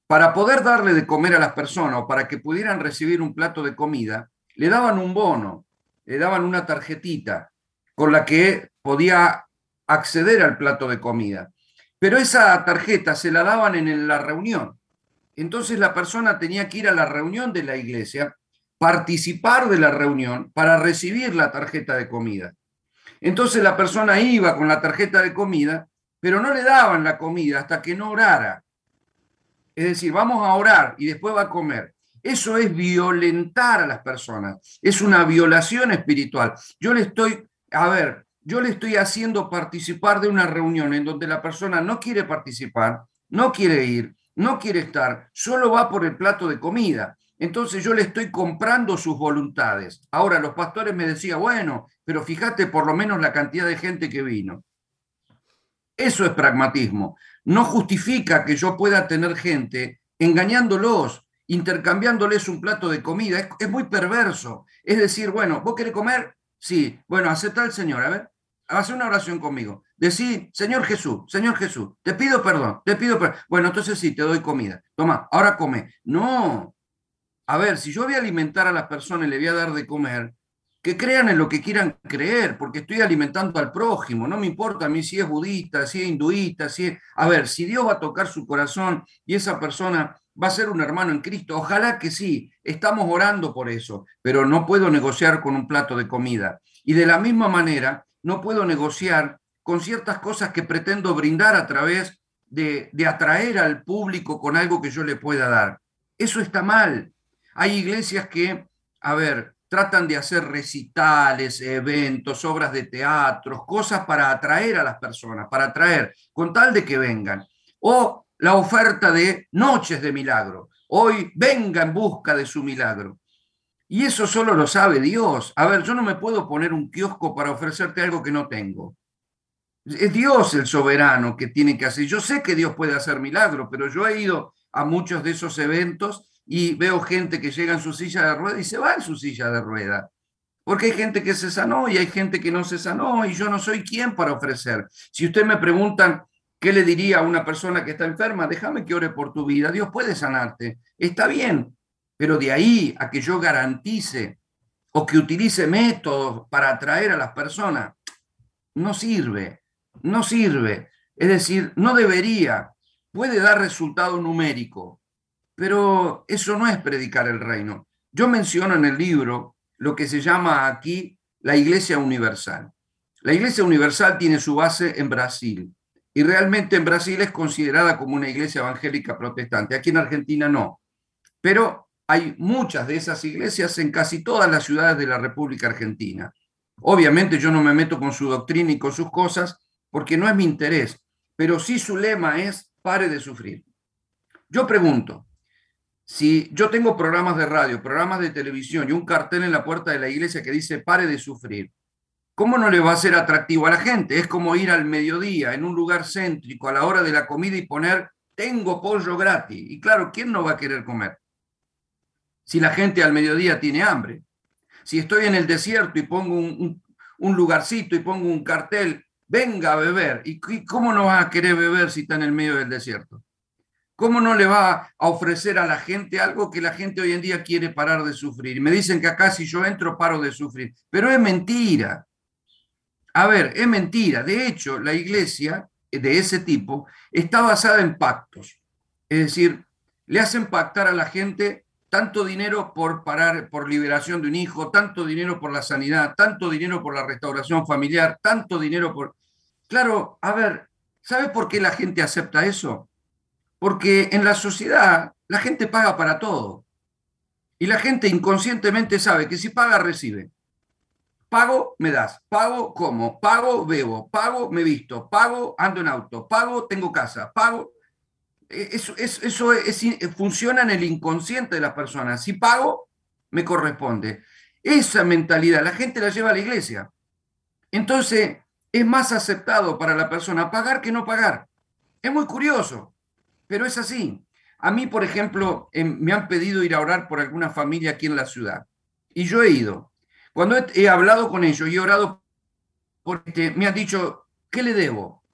para poder darle de comer a las personas o para que pudieran recibir un plato de comida, le daban un bono, le daban una tarjetita con la que podía acceder al plato de comida. Pero esa tarjeta se la daban en la reunión. Entonces la persona tenía que ir a la reunión de la iglesia, participar de la reunión para recibir la tarjeta de comida. Entonces la persona iba con la tarjeta de comida, pero no le daban la comida hasta que no orara. Es decir, vamos a orar y después va a comer. Eso es violentar a las personas, es una violación espiritual. Yo le estoy, a ver, yo le estoy haciendo participar de una reunión en donde la persona no quiere participar, no quiere ir, no quiere estar, solo va por el plato de comida. Entonces yo le estoy comprando sus voluntades. Ahora los pastores me decían, bueno, pero fíjate por lo menos la cantidad de gente que vino. Eso es pragmatismo no justifica que yo pueda tener gente engañándolos, intercambiándoles un plato de comida. Es, muy perverso. Es decir, bueno, ¿vos querés comer? Sí. Bueno, acepta al Señor. A ver, haz una oración conmigo. Decí, Señor Jesús, Señor Jesús, te pido perdón, te pido perdón. Bueno, entonces sí, te doy comida. Toma, ahora come. No. A ver, si yo voy a alimentar a las personas y le voy a dar de comer, que crean en lo que quieran creer, porque estoy alimentando al prójimo, no me importa a mí si es budista, si es hinduista, si es... A ver, si Dios va a tocar su corazón y esa persona va a ser un hermano en Cristo, ojalá que sí, estamos orando por eso, pero no puedo negociar con un plato de comida. Y de la misma manera, no puedo negociar con ciertas cosas que pretendo brindar a través de, de atraer al público con algo que yo le pueda dar. Eso está mal. Hay iglesias que, a ver, tratan de hacer recitales, eventos, obras de teatro, cosas para atraer a las personas, para atraer, con tal de que vengan. O la oferta de noches de milagro. Hoy venga en busca de su milagro. Y eso solo lo sabe Dios. A ver, yo no me puedo poner un kiosco para ofrecerte algo que no tengo. Es Dios el soberano que tiene que hacer. Yo sé que Dios puede hacer milagros, pero yo he ido a muchos de esos eventos y veo gente que llega en su silla de rueda y se va en su silla de rueda. Porque hay gente que se sanó y hay gente que no se sanó y yo no soy quien para ofrecer. Si usted me preguntan qué le diría a una persona que está enferma, déjame que ore por tu vida, Dios puede sanarte. Está bien, pero de ahí a que yo garantice o que utilice métodos para atraer a las personas, no sirve, no sirve. Es decir, no debería, puede dar resultado numérico, pero eso no es predicar el reino. Yo menciono en el libro lo que se llama aquí la Iglesia Universal. La Iglesia Universal tiene su base en Brasil y realmente en Brasil es considerada como una iglesia evangélica protestante. Aquí en Argentina no. Pero hay muchas de esas iglesias en casi todas las ciudades de la República Argentina. Obviamente yo no me meto con su doctrina y con sus cosas porque no es mi interés, pero sí su lema es pare de sufrir. Yo pregunto, si yo tengo programas de radio, programas de televisión y un cartel en la puerta de la iglesia que dice pare de sufrir, ¿cómo no le va a ser atractivo a la gente? Es como ir al mediodía en un lugar céntrico a la hora de la comida y poner tengo pollo gratis. Y claro, ¿quién no va a querer comer? Si la gente al mediodía tiene hambre. Si estoy en el desierto y pongo un, lugarcito y pongo un cartel, venga a beber. ¿Y cómo no va a querer beber si está en el medio del desierto? ¿Cómo no le va a ofrecer a la gente algo que la gente hoy en día quiere parar de sufrir? Me dicen que acá si yo entro paro de sufrir, pero es mentira. A ver, es mentira. De hecho, la iglesia de ese tipo está basada en pactos. Es decir, le hacen pactar a la gente tanto dinero por parar, por liberación de un hijo, tanto dinero por la sanidad, tanto dinero por la restauración familiar, tanto dinero por... Claro, a ver, ¿sabe por qué la gente acepta eso? Porque en la sociedad la gente paga para todo. Y la gente inconscientemente sabe que si paga, recibe. Pago, me das. Pago, como. Pago, bebo. Pago, me visto. Pago, ando en auto. Pago, tengo casa. Pago. Eh, eso, eso, funciona en el inconsciente de las personas. Si pago, me corresponde. Esa mentalidad la gente la lleva a la iglesia. Entonces, es más aceptado para la persona pagar que no pagar. Es muy curioso, pero es así. A mí, por ejemplo, em, me han pedido ir a orar por alguna familia aquí en la ciudad. Y yo he ido. Cuando he, hablado con ellos y he orado, porque me han dicho, ¿qué le debo?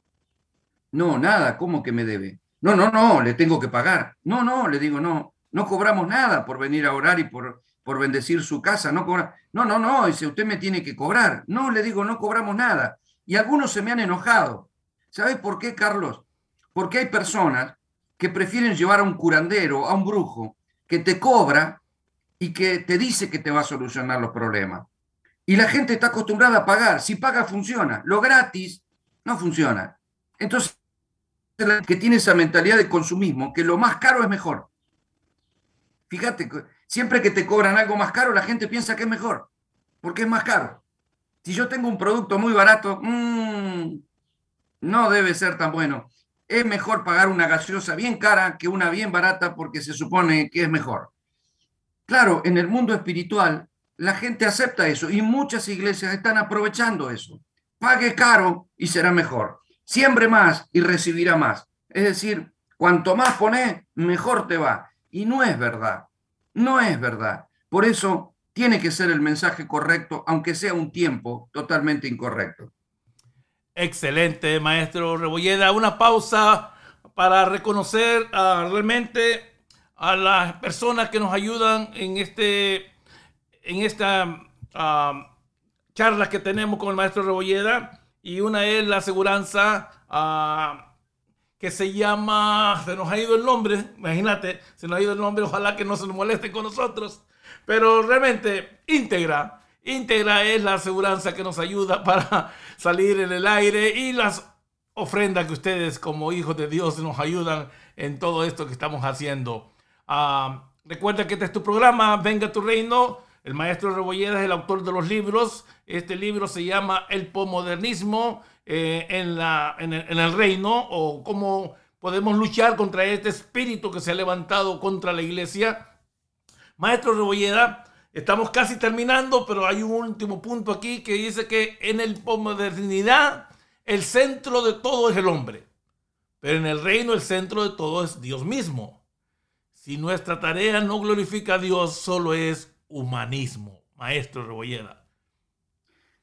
No, nada, ¿cómo que me debe? No, no, no, le tengo que pagar. No, no, le digo, no, no cobramos nada por venir a orar y por, por bendecir su casa. No, cobra... no, no, no, dice, usted me tiene que cobrar. No, le digo, no cobramos nada. Y algunos se me han enojado. ¿Sabes por qué, Carlos? Porque hay personas que prefieren llevar a un curandero, a un brujo, que te cobra y que te dice que te va a solucionar los problemas. Y la gente está acostumbrada a pagar. Si paga, funciona. Lo gratis no funciona. Entonces, que tiene esa mentalidad de consumismo, que lo más caro es mejor. Fíjate, siempre que te cobran algo más caro, la gente piensa que es mejor, porque es más caro. Si yo tengo un producto muy barato, mmm, no debe ser tan bueno. Es mejor pagar una gaseosa bien cara que una bien barata porque se supone que es mejor. Claro, en el mundo espiritual la gente acepta eso y muchas iglesias están aprovechando eso. Pague caro y será mejor siembre más y recibirá más. Es decir, cuanto más pones, mejor te va. Y no es verdad, no es verdad. Por eso tiene que ser el mensaje correcto, aunque sea un tiempo totalmente incorrecto. Excelente, maestro Rebolleda. Una pausa para reconocer ah, realmente a las personas que nos ayudan en, este, en esta uh, charla que tenemos con el maestro Rebolleda y una es la aseguranza ah, que se llama, se nos ha ido el nombre, imagínate, se nos ha ido el nombre, ojalá que no se nos molesten con nosotros, pero realmente íntegra, íntegra es la aseguranza que nos ayuda para salir en el aire y las ofrendas que ustedes como hijos de Dios nos ayudan en todo esto que estamos haciendo. Ah, recuerda que este es tu programa, Venga tu Reino. El maestro Rebolleda es el autor de los libros. Este libro se llama El posmodernismo eh, en, la, en, el, reino o cómo podemos luchar contra este espíritu que se ha levantado contra la iglesia. Maestro Rebolleda, estamos casi terminando, pero hay un último punto aquí que dice que en el posmodernidad el centro de todo es el hombre, pero en el reino el centro de todo es Dios mismo. Si nuestra tarea no glorifica a Dios, solo es humanismo, maestro Rebolleda.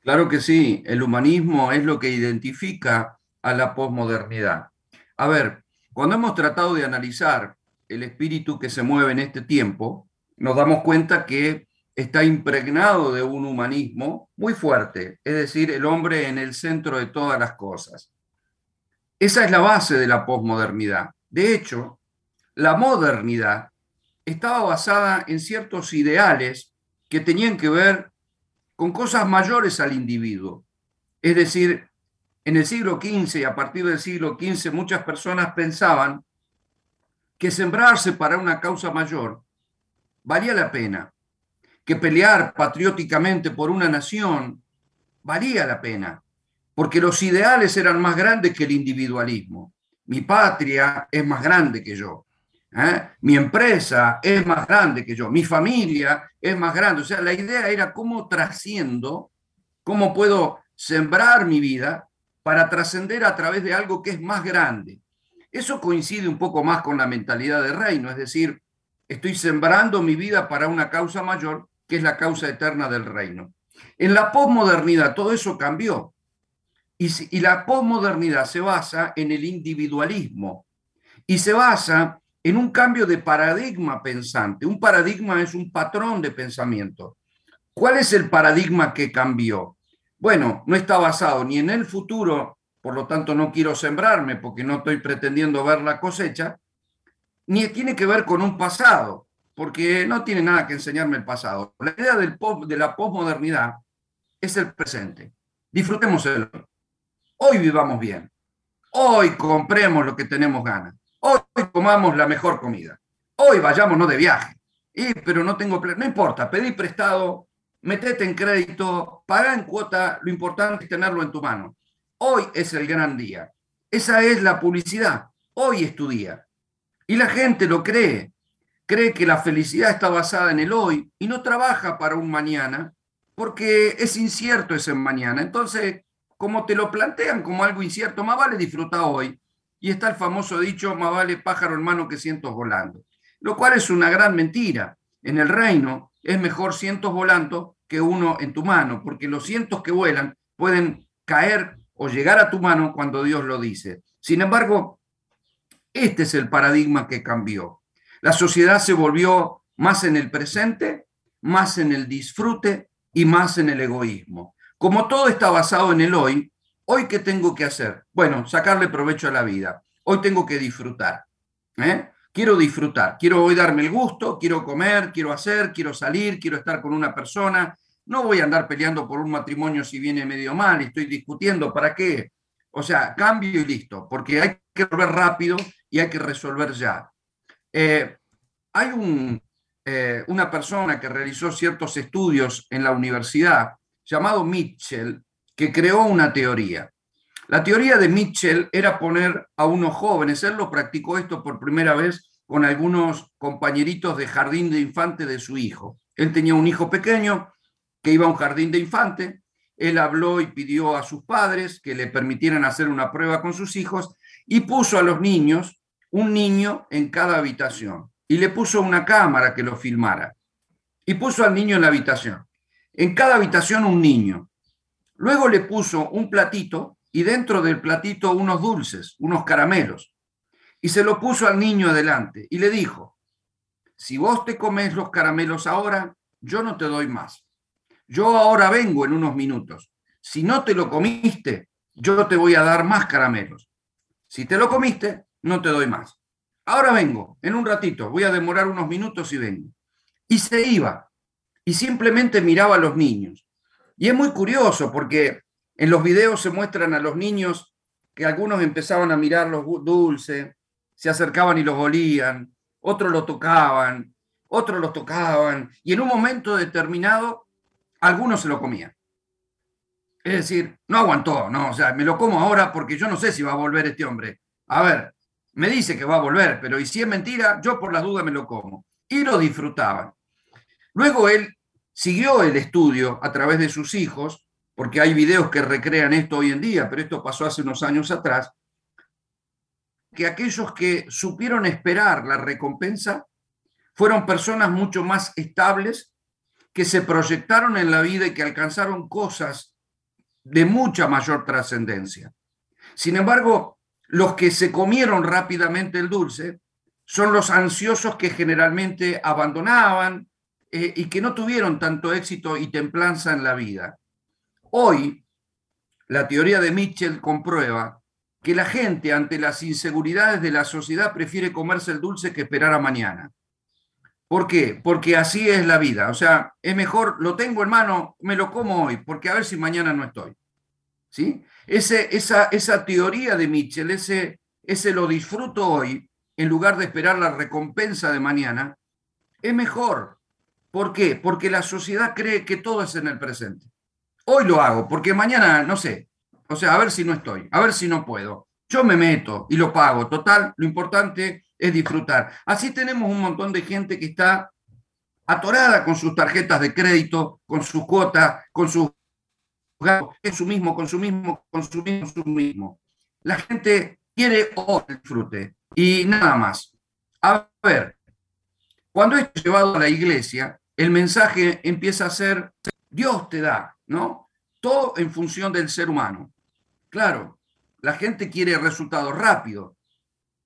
Claro que sí, el humanismo es lo que identifica a la posmodernidad. A ver, cuando hemos tratado de analizar el espíritu que se mueve en este tiempo, nos damos cuenta que está impregnado de un humanismo muy fuerte, es decir, el hombre en el centro de todas las cosas. Esa es la base de la posmodernidad. De hecho, la modernidad estaba basada en ciertos ideales que tenían que ver con cosas mayores al individuo. Es decir, en el siglo XV y a partir del siglo XV muchas personas pensaban que sembrarse para una causa mayor valía la pena, que pelear patrióticamente por una nación valía la pena, porque los ideales eran más grandes que el individualismo. Mi patria es más grande que yo. ¿eh? Mi empresa es más grande que yo. Mi familia es más grande. O sea, la idea era cómo trasciendo, cómo puedo sembrar mi vida para trascender a través de algo que es más grande. Eso coincide un poco más con la mentalidad de reino, es decir, estoy sembrando mi vida para una causa mayor, que es la causa eterna del reino. En la posmodernidad todo eso cambió. Y, la posmodernidad se basa en el individualismo y se basa en un cambio de paradigma pensante. Un paradigma es un patrón de pensamiento. ¿Cuál es el paradigma que cambió? Bueno, no está basado ni en el futuro, por lo tanto no quiero sembrarme porque no estoy pretendiendo ver la cosecha, ni tiene que ver con un pasado, porque no tiene nada que enseñarme el pasado. La idea de la posmodernidad es el presente. Disfrutemos el hoy. Vivamos bien. Hoy compremos lo que tenemos ganas. Hoy comamos la mejor comida. Hoy vayámonos de viaje. Y, pero no tengo, no importa, pedí prestado, metete en crédito, paga en cuota, lo importante es tenerlo en tu mano. Hoy es el gran día. Esa es la publicidad. Hoy es tu día. Y la gente lo cree. Cree que la felicidad está basada en el hoy y no trabaja para un mañana porque es incierto ese mañana. Entonces, como te lo plantean como algo incierto, más vale disfrutar hoy. Y está el famoso dicho, más vale pájaro en mano que cientos volando. Lo cual es una gran mentira. En el reino es mejor cientos volando que uno en tu mano, porque los cientos que vuelan pueden caer o llegar a tu mano cuando Dios lo dice. Sin embargo, este es el paradigma que cambió. La sociedad se volvió más en el presente, más en el disfrute y más en el egoísmo. Como todo está basado en el hoy, ¿hoy qué tengo que hacer? Bueno, sacarle provecho a la vida. Hoy tengo que disfrutar. ¿eh? quiero disfrutar, quiero hoy darme el gusto, quiero comer, quiero hacer, quiero salir, quiero estar con una persona. No voy a andar peleando por un matrimonio si viene medio mal, estoy discutiendo, ¿para qué? O sea, cambio y listo, porque hay que resolver rápido y hay que resolver ya. Eh, hay eh, una persona que realizó ciertos estudios en la universidad llamado Mitchell, que creó una teoría. La teoría de Mitchell era poner a unos jóvenes, él lo practicó esto por primera vez con algunos compañeritos de jardín de infante de su hijo. Él tenía un hijo pequeño que iba a un jardín de infante, él habló y pidió a sus padres que le permitieran hacer una prueba con sus hijos y puso a los niños un niño en cada habitación y le puso una cámara que lo filmara y puso al niño en la habitación. En cada habitación un niño. Luego le puso un platito y dentro del platito unos dulces, unos caramelos. Y se lo puso al niño adelante y le dijo, si vos te comes los caramelos ahora, yo no te doy más. Yo ahora vengo en unos minutos. Si no te lo comiste, yo te voy a dar más caramelos. Si te lo comiste, no te doy más. Ahora vengo, en un ratito, voy a demorar unos minutos y vengo. Y se iba y simplemente miraba a los niños. Y es muy curioso porque en los videos se muestran a los niños que algunos empezaban a mirar los dulces, se acercaban y los olían, otros lo tocaban, otros los tocaban, y en un momento determinado algunos se lo comían. Es decir, no aguantó, no, o sea, me lo como ahora porque yo no sé si va a volver este hombre. A ver, me dice que va a volver, pero y si es mentira, yo por la duda me lo como. Y lo disfrutaban. Luego él siguió el estudio a través de sus hijos porque hay videos que recrean esto hoy en día, pero esto pasó hace unos años atrás, que aquellos que supieron esperar la recompensa fueron personas mucho más estables, que se proyectaron en la vida y que alcanzaron cosas de mucha mayor trascendencia. Sin embargo, los que se comieron rápidamente el dulce son los ansiosos que generalmente abandonaban eh, y que no tuvieron tanto éxito y templanza en la vida. Hoy, la teoría de Mitchell comprueba que la gente ante las inseguridades de la sociedad prefiere comerse el dulce que esperar a mañana. ¿Por qué? Porque así es la vida. O sea, es mejor, lo tengo en mano, me lo como hoy, porque a ver si mañana no estoy. ¿Sí? Ese, esa, esa teoría de Mitchell, ese, ese lo disfruto hoy, en lugar de esperar la recompensa de mañana, es mejor. ¿Por qué? Porque la sociedad cree que todo es en el presente. Hoy lo hago, porque mañana, no sé, o sea, a ver si no estoy, a ver si no puedo. Yo me meto y lo pago. Total, lo importante es disfrutar. Así tenemos un montón de gente que está atorada con sus tarjetas de crédito, con sus cuotas, con su consumismo, consumismo, consumismo, consumismo. La gente quiere o disfrute y nada más. A ver, cuando es llevado a la iglesia, el mensaje empieza a ser, Dios te da, ¿no? Todo en función del ser humano. Claro, la gente quiere resultados rápidos,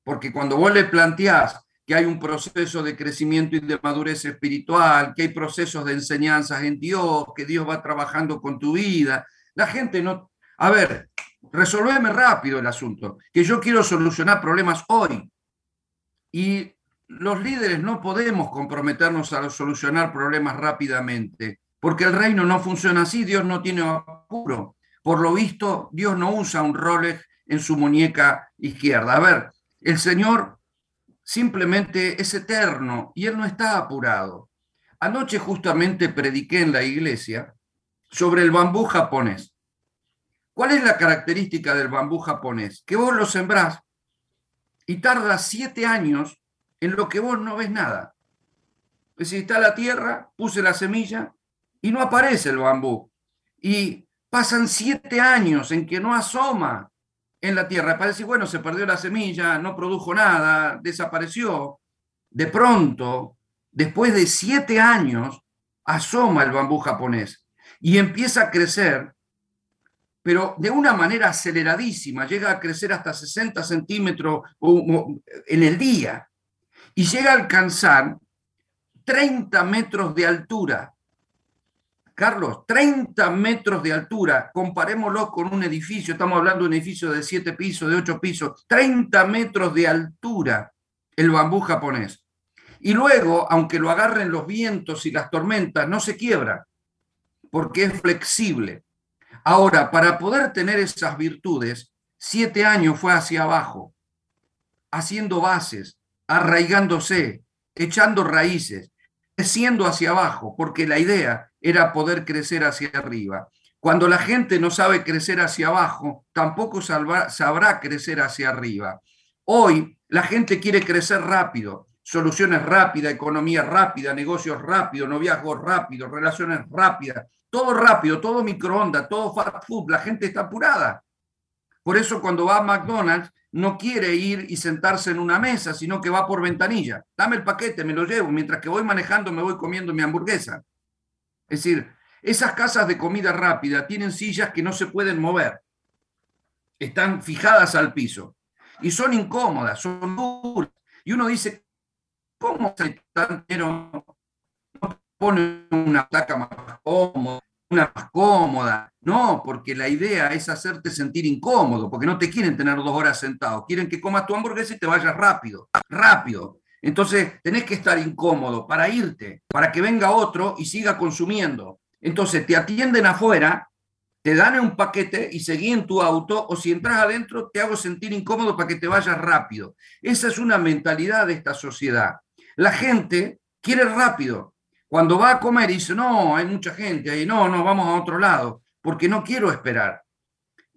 porque cuando vos le planteás que hay un proceso de crecimiento y de madurez espiritual, que hay procesos de enseñanzas en Dios, que Dios va trabajando con tu vida, la gente no... A ver, resolveme rápido el asunto, que yo quiero solucionar problemas hoy. Y los líderes no podemos comprometernos a solucionar problemas rápidamente, porque el reino no funciona así, Dios no tiene apuro. Por lo visto, Dios no usa un Rolex en su muñeca izquierda. A ver, el Señor simplemente es eterno y Él no está apurado. Anoche justamente prediqué en la iglesia sobre el bambú japonés. ¿Cuál es la característica del bambú japonés? Que vos lo sembrás y tarda siete años en lo que vos no ves nada. Es decir, está la tierra, puse la semilla y no aparece el bambú. Y pasan siete años en que no asoma en la tierra. Parece, bueno, se perdió la semilla, no produjo nada, desapareció. De pronto, después de siete años, asoma el bambú japonés y empieza a crecer, pero de una manera aceleradísima, llega a crecer hasta 60 centímetros en el día y llega a alcanzar 30 metros de altura. Carlos, 30 metros de altura, comparémoslo con un edificio, estamos hablando de un edificio de 7 pisos, de 8 pisos, 30 metros de altura el bambú japonés. Y luego, aunque lo agarren los vientos y las tormentas, no se quiebra, porque es flexible. Ahora, para poder tener esas virtudes, siete años fue hacia abajo, haciendo bases, arraigándose, echando raíces, creciendo hacia abajo, porque la idea era poder crecer hacia arriba. Cuando la gente no sabe crecer hacia abajo, tampoco sabrá crecer hacia arriba. Hoy la gente quiere crecer rápido, soluciones rápidas, economía rápida, negocios rápidos, noviazgos rápidos, relaciones rápidas, todo rápido, todo microondas, todo fast food, la gente está apurada. Por eso cuando va a McDonald's no quiere ir y sentarse en una mesa, sino que va por ventanilla. Dame el paquete, me lo llevo, mientras que voy manejando me voy comiendo mi hamburguesa. Es decir, esas casas de comida rápida tienen sillas que no se pueden mover, están fijadas al piso y son incómodas, son duras. Y uno dice, ¿cómo se no pone una placa más cómoda, una más cómoda. No, porque la idea es hacerte sentir incómodo, porque no te quieren tener dos horas sentado, quieren que comas tu hamburguesa y te vayas rápido, rápido. Entonces tenés que estar incómodo para irte, para que venga otro y siga consumiendo. Entonces te atienden afuera, te dan un paquete y seguí en tu auto, o si entras adentro, te hago sentir incómodo para que te vayas rápido. Esa es una mentalidad de esta sociedad. La gente quiere rápido, cuando va a comer y dice, no, hay mucha gente ahí, no, no, vamos a otro lado, porque no quiero esperar.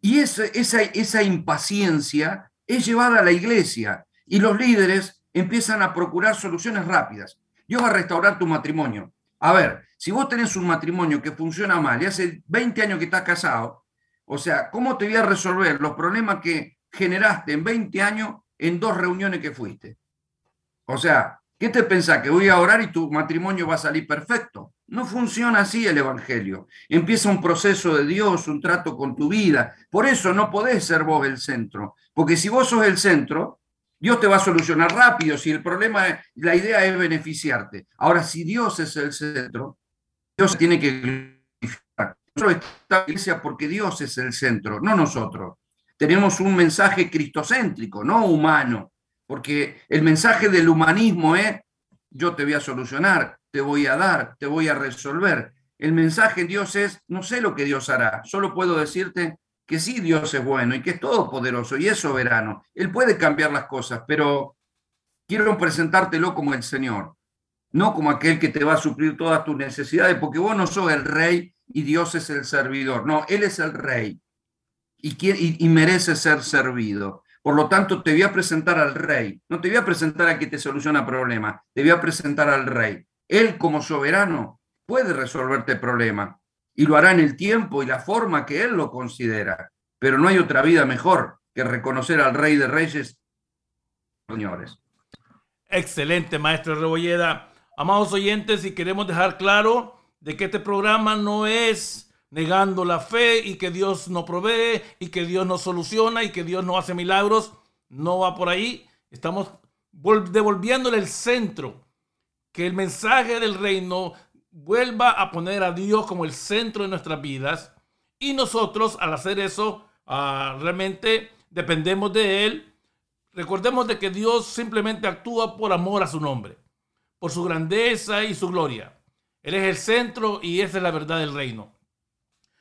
Y esa, esa, impaciencia es llevada a la iglesia y los líderes empiezan a procurar soluciones rápidas. Dios va a restaurar tu matrimonio. A ver, si vos tenés un matrimonio que funciona mal y hace 20 años que estás casado, o sea, ¿cómo te voy a resolver los problemas que generaste en 20 años en dos reuniones que fuiste? O sea, ¿Qué te pensás? ¿Que voy a orar y tu matrimonio va a salir perfecto? No funciona así el Evangelio. Empieza un proceso de Dios, un trato con tu vida. Por eso no podés ser vos el centro. Porque si vos sos el centro, Dios te va a solucionar rápido. Si el problema, la idea es beneficiarte. Ahora, si Dios es el centro, Dios tiene que glorificar. En iglesia porque Dios es el centro, no nosotros. Tenemos un mensaje cristocéntrico, no humano porque el mensaje del humanismo es, yo te voy a solucionar, te voy a dar, te voy a resolver. El mensaje de Dios es, no sé lo que Dios hará, solo puedo decirte que sí, Dios es bueno y que es todopoderoso y es soberano. Él puede cambiar las cosas, pero quiero presentártelo como el Señor. no como aquel que te va a suplir todas tus necesidades, porque vos no sos el rey y Dios es el servidor. No, Él es el rey y, y, merece ser servido. Por lo tanto, te voy a presentar al rey. No te voy a presentar a quien te soluciona problemas, te voy a presentar al rey. Él como soberano puede resolverte el problema y lo hará en el tiempo y la forma que Él lo considera. Pero no hay otra vida mejor que reconocer al Rey de Reyes, señores. Excelente, maestro Rebolleda. Amados oyentes, y queremos dejar claro de que este programa no es negando la fe y que Dios no provee y que Dios no soluciona y que Dios no hace milagros. No va por ahí. Estamos devolviéndole el centro. Que el mensaje del reino vuelva a poner a Dios como el centro de nuestras vidas. Y nosotros al hacer eso, ah, realmente dependemos de Él. Recordemos de que Dios simplemente actúa por amor a su nombre por su grandeza y su gloria. Él es el centro y esa es la verdad del reino.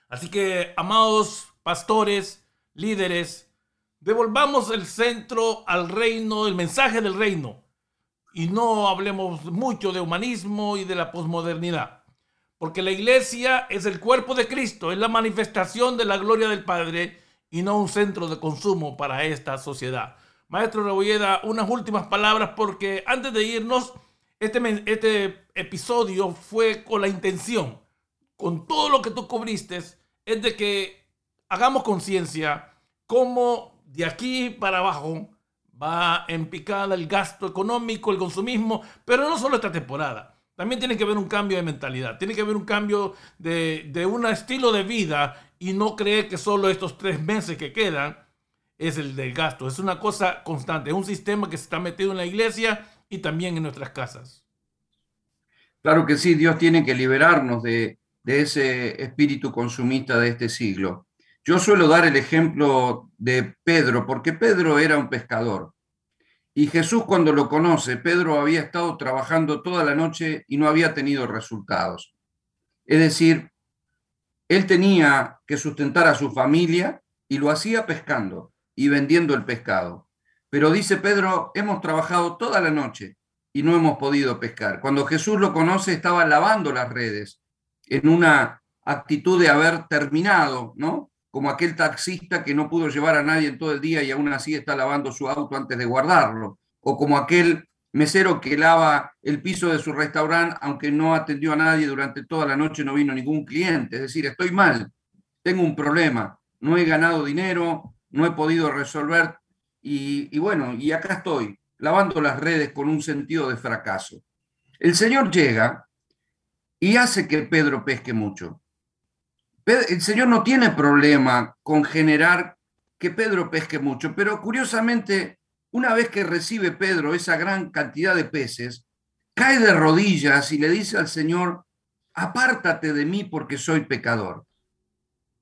Así que, amados pastores, líderes, devolvamos el centro al reino, el mensaje del reino, y no hablemos mucho de humanismo y de la posmodernidad. Porque la iglesia es el cuerpo de Cristo, es la manifestación de la gloria del Padre y no un centro de consumo para esta sociedad. Maestro Rebolleda, unas últimas palabras porque antes de irnos este, este episodio fue con la intención, con todo lo que tú cubriste, es de que hagamos conciencia cómo de aquí para abajo va en picada el gasto económico, el consumismo, pero no solo esta temporada. También tiene que haber un cambio de mentalidad, tiene que haber un cambio de, de un estilo de vida y no creer que solo estos tres meses que quedan es el del gasto. Es una cosa constante, es un sistema que se está metido en la iglesia y también en nuestras casas. Claro que sí, Dios tiene que liberarnos de, ese espíritu consumista de este siglo. Yo suelo dar el ejemplo de Pedro, porque Pedro era un pescador. Y Jesús cuando lo conoce, Pedro había estado trabajando toda la noche y no había tenido resultados. Es decir, él tenía que sustentar a su familia y lo hacía pescando y vendiendo el pescado. Pero dice Pedro, hemos trabajado toda la noche y no hemos podido pescar. Cuando Jesús lo conoce, estaba lavando las redes en una actitud de haber terminado, ¿no? Como aquel taxista que no pudo llevar a nadie en todo el día y aún así está lavando su auto antes de guardarlo. O como aquel mesero que lava el piso de su restaurante aunque no atendió a nadie durante toda la noche, no vino ningún cliente. Es decir, estoy mal, tengo un problema, no he ganado dinero, no he podido resolver y, bueno, y acá estoy, lavando las redes con un sentido de fracaso. El Señor llega y hace que Pedro pesque mucho. El Señor no tiene problema con generar que Pedro pesque mucho, pero curiosamente, una vez que recibe Pedro esa gran cantidad de peces, cae de rodillas y le dice al Señor, apártate de mí porque soy pecador.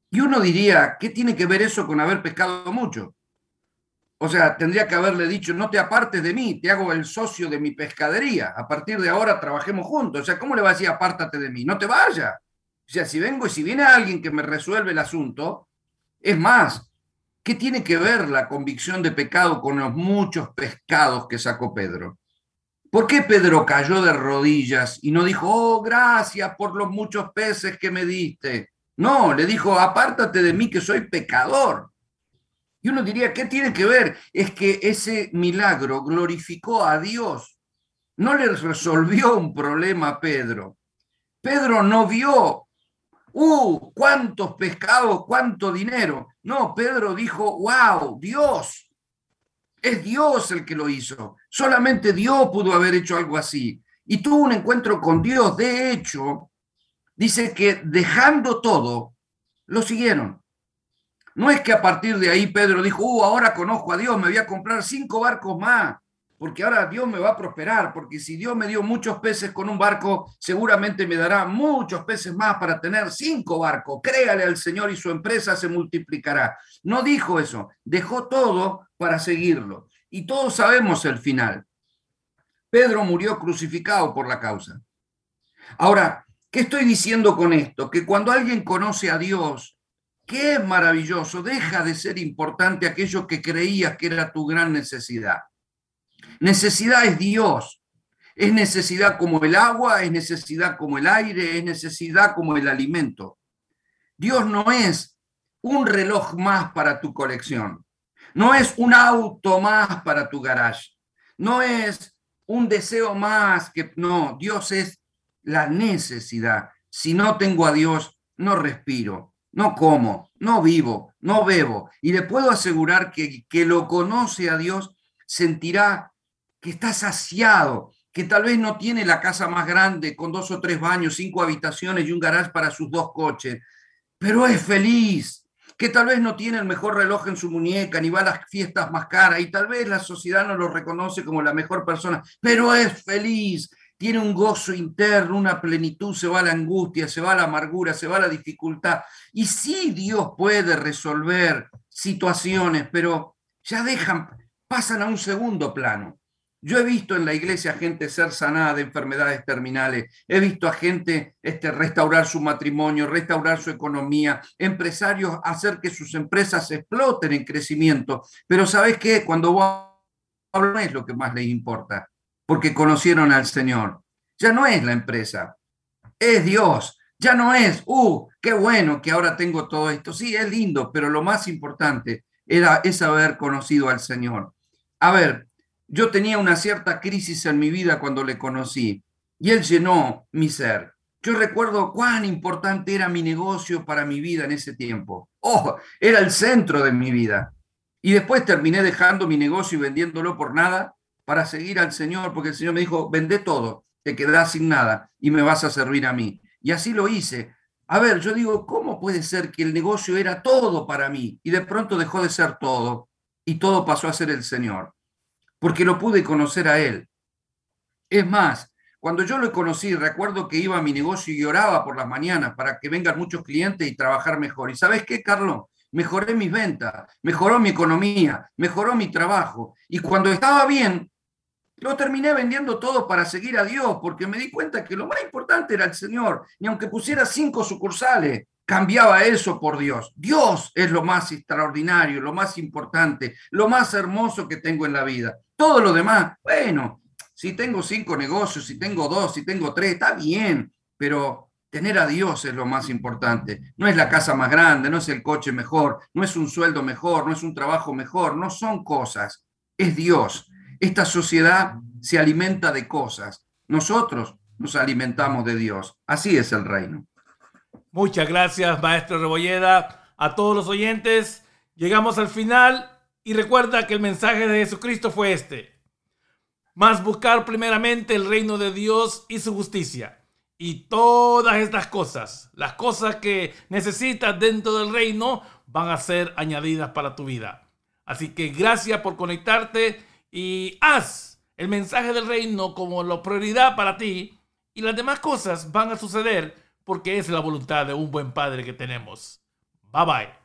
Y uno diría, ¿qué tiene que ver eso con haber pescado mucho? O sea, tendría que haberle dicho, no te apartes de mí, te hago el socio de mi pescadería. A partir de ahora trabajemos juntos. O sea, ¿cómo le va a decir apártate de mí? No te vayas. O sea, si vengo y si viene alguien que me resuelve el asunto, es más, ¿qué tiene que ver la convicción de pecado con los muchos pescados que sacó Pedro? ¿Por qué Pedro cayó de rodillas y no dijo, oh, gracias por los muchos peces que me diste? No, le dijo, apártate de mí que soy pecador. Y uno diría, ¿qué tiene que ver? Es que ese milagro glorificó a Dios. No le resolvió un problema a Pedro. Pedro no vio, ¡uh! ¿Cuántos pescados? ¿Cuánto dinero? No, Pedro dijo, ¡wow! Dios. Es Dios el que lo hizo. Solamente Dios pudo haber hecho algo así. Y tuvo un encuentro con Dios. De hecho, dice que dejando todo, lo siguieron. No es que a partir de ahí Pedro dijo, uh, ahora conozco a Dios, me voy a comprar cinco barcos más, porque ahora Dios me va a prosperar, porque si Dios me dio muchos peces con un barco, seguramente me dará muchos peces más para tener cinco barcos. Créale al Señor y su empresa se multiplicará. No dijo eso, dejó todo para seguirlo. Y todos sabemos el final. Pedro murió crucificado por la causa. Ahora, ¿qué estoy diciendo con esto? Que cuando alguien conoce a Dios, ¿Qué maravilloso? Deja de ser importante aquello que creías que era tu gran necesidad. Necesidad es Dios. Es necesidad como el agua, es necesidad como el aire, es necesidad como el alimento. Dios no es un reloj más para tu colección, no es un auto más para tu garage, no es un deseo más que no, Dios es la necesidad. Si no tengo a Dios, no respiro, no como, no vivo, no bebo. Y le puedo asegurar que que lo conoce a Dios sentirá que está saciado, que tal vez no tiene la casa más grande con dos o tres baños, cinco habitaciones y un garage para sus dos coches, pero es feliz, que tal vez no tiene el mejor reloj en su muñeca, ni va a las fiestas más caras, y tal vez la sociedad no lo reconoce como la mejor persona, pero es feliz, tiene un gozo interno, una plenitud, se va la angustia, se va la amargura, se va la dificultad. Y sí, Dios puede resolver situaciones, pero ya dejan, pasan a un segundo plano. Yo he visto en la iglesia gente ser sanada de enfermedades terminales, he visto a gente este, restaurar su matrimonio, restaurar su economía, empresarios hacer que sus empresas exploten en crecimiento. Pero ¿sabes qué? Cuando vos es lo que más les importa, porque conocieron al Señor. Ya no es la empresa, es Dios. Ya no es, uh, qué bueno que ahora tengo todo esto. Sí, es lindo, pero lo más importante era, es haber conocido al Señor. A ver, yo tenía una cierta crisis en mi vida cuando le conocí y él llenó mi ser. Yo recuerdo cuán importante era mi negocio para mi vida en ese tiempo. Oh, era el centro de mi vida. Y después terminé dejando mi negocio y vendiéndolo por nada para seguir al Señor, porque el Señor me dijo, vende todo, te quedas sin nada y me vas a servir a mí. Y así lo hice. A ver, yo digo, ¿cómo puede ser que el negocio era todo para mí y de pronto dejó de ser todo y todo pasó a ser el Señor? porque lo pude conocer a él. Es más, cuando yo lo conocí, recuerdo que iba a mi negocio y oraba por las mañanas para que vengan muchos clientes y trabajar mejor. ¿Y sabes qué, Carlos? Mejoré mis ventas, mejoró mi economía, mejoró mi trabajo. Y cuando estaba bien, lo terminé vendiendo todo para seguir a Dios, porque me di cuenta que lo más importante era el Señor. Y aunque pusiera cinco sucursales, cambiaba eso por Dios. Dios es lo más extraordinario, lo más importante, lo más hermoso que tengo en la vida. Todo lo demás, bueno, si tengo cinco negocios, si tengo dos, si tengo tres, está bien, pero tener a Dios es lo más importante. No es la casa más grande, no es el coche mejor, no es un sueldo mejor, no es un trabajo mejor, no son cosas, es Dios. Esta sociedad se alimenta de cosas. Nosotros nos alimentamos de Dios. Así es el reino. Muchas gracias, maestro Rebolleda. A todos los oyentes, llegamos al final y recuerda que el mensaje de Jesucristo fue este. Más buscar primeramente el reino de Dios y su justicia. Y todas estas cosas, las cosas que necesitas dentro del reino, van a ser añadidas para tu vida. Así que gracias por conectarte y haz el mensaje del reino como la prioridad para ti y las demás cosas van a suceder porque es la voluntad de un buen Padre que tenemos. Bye bye.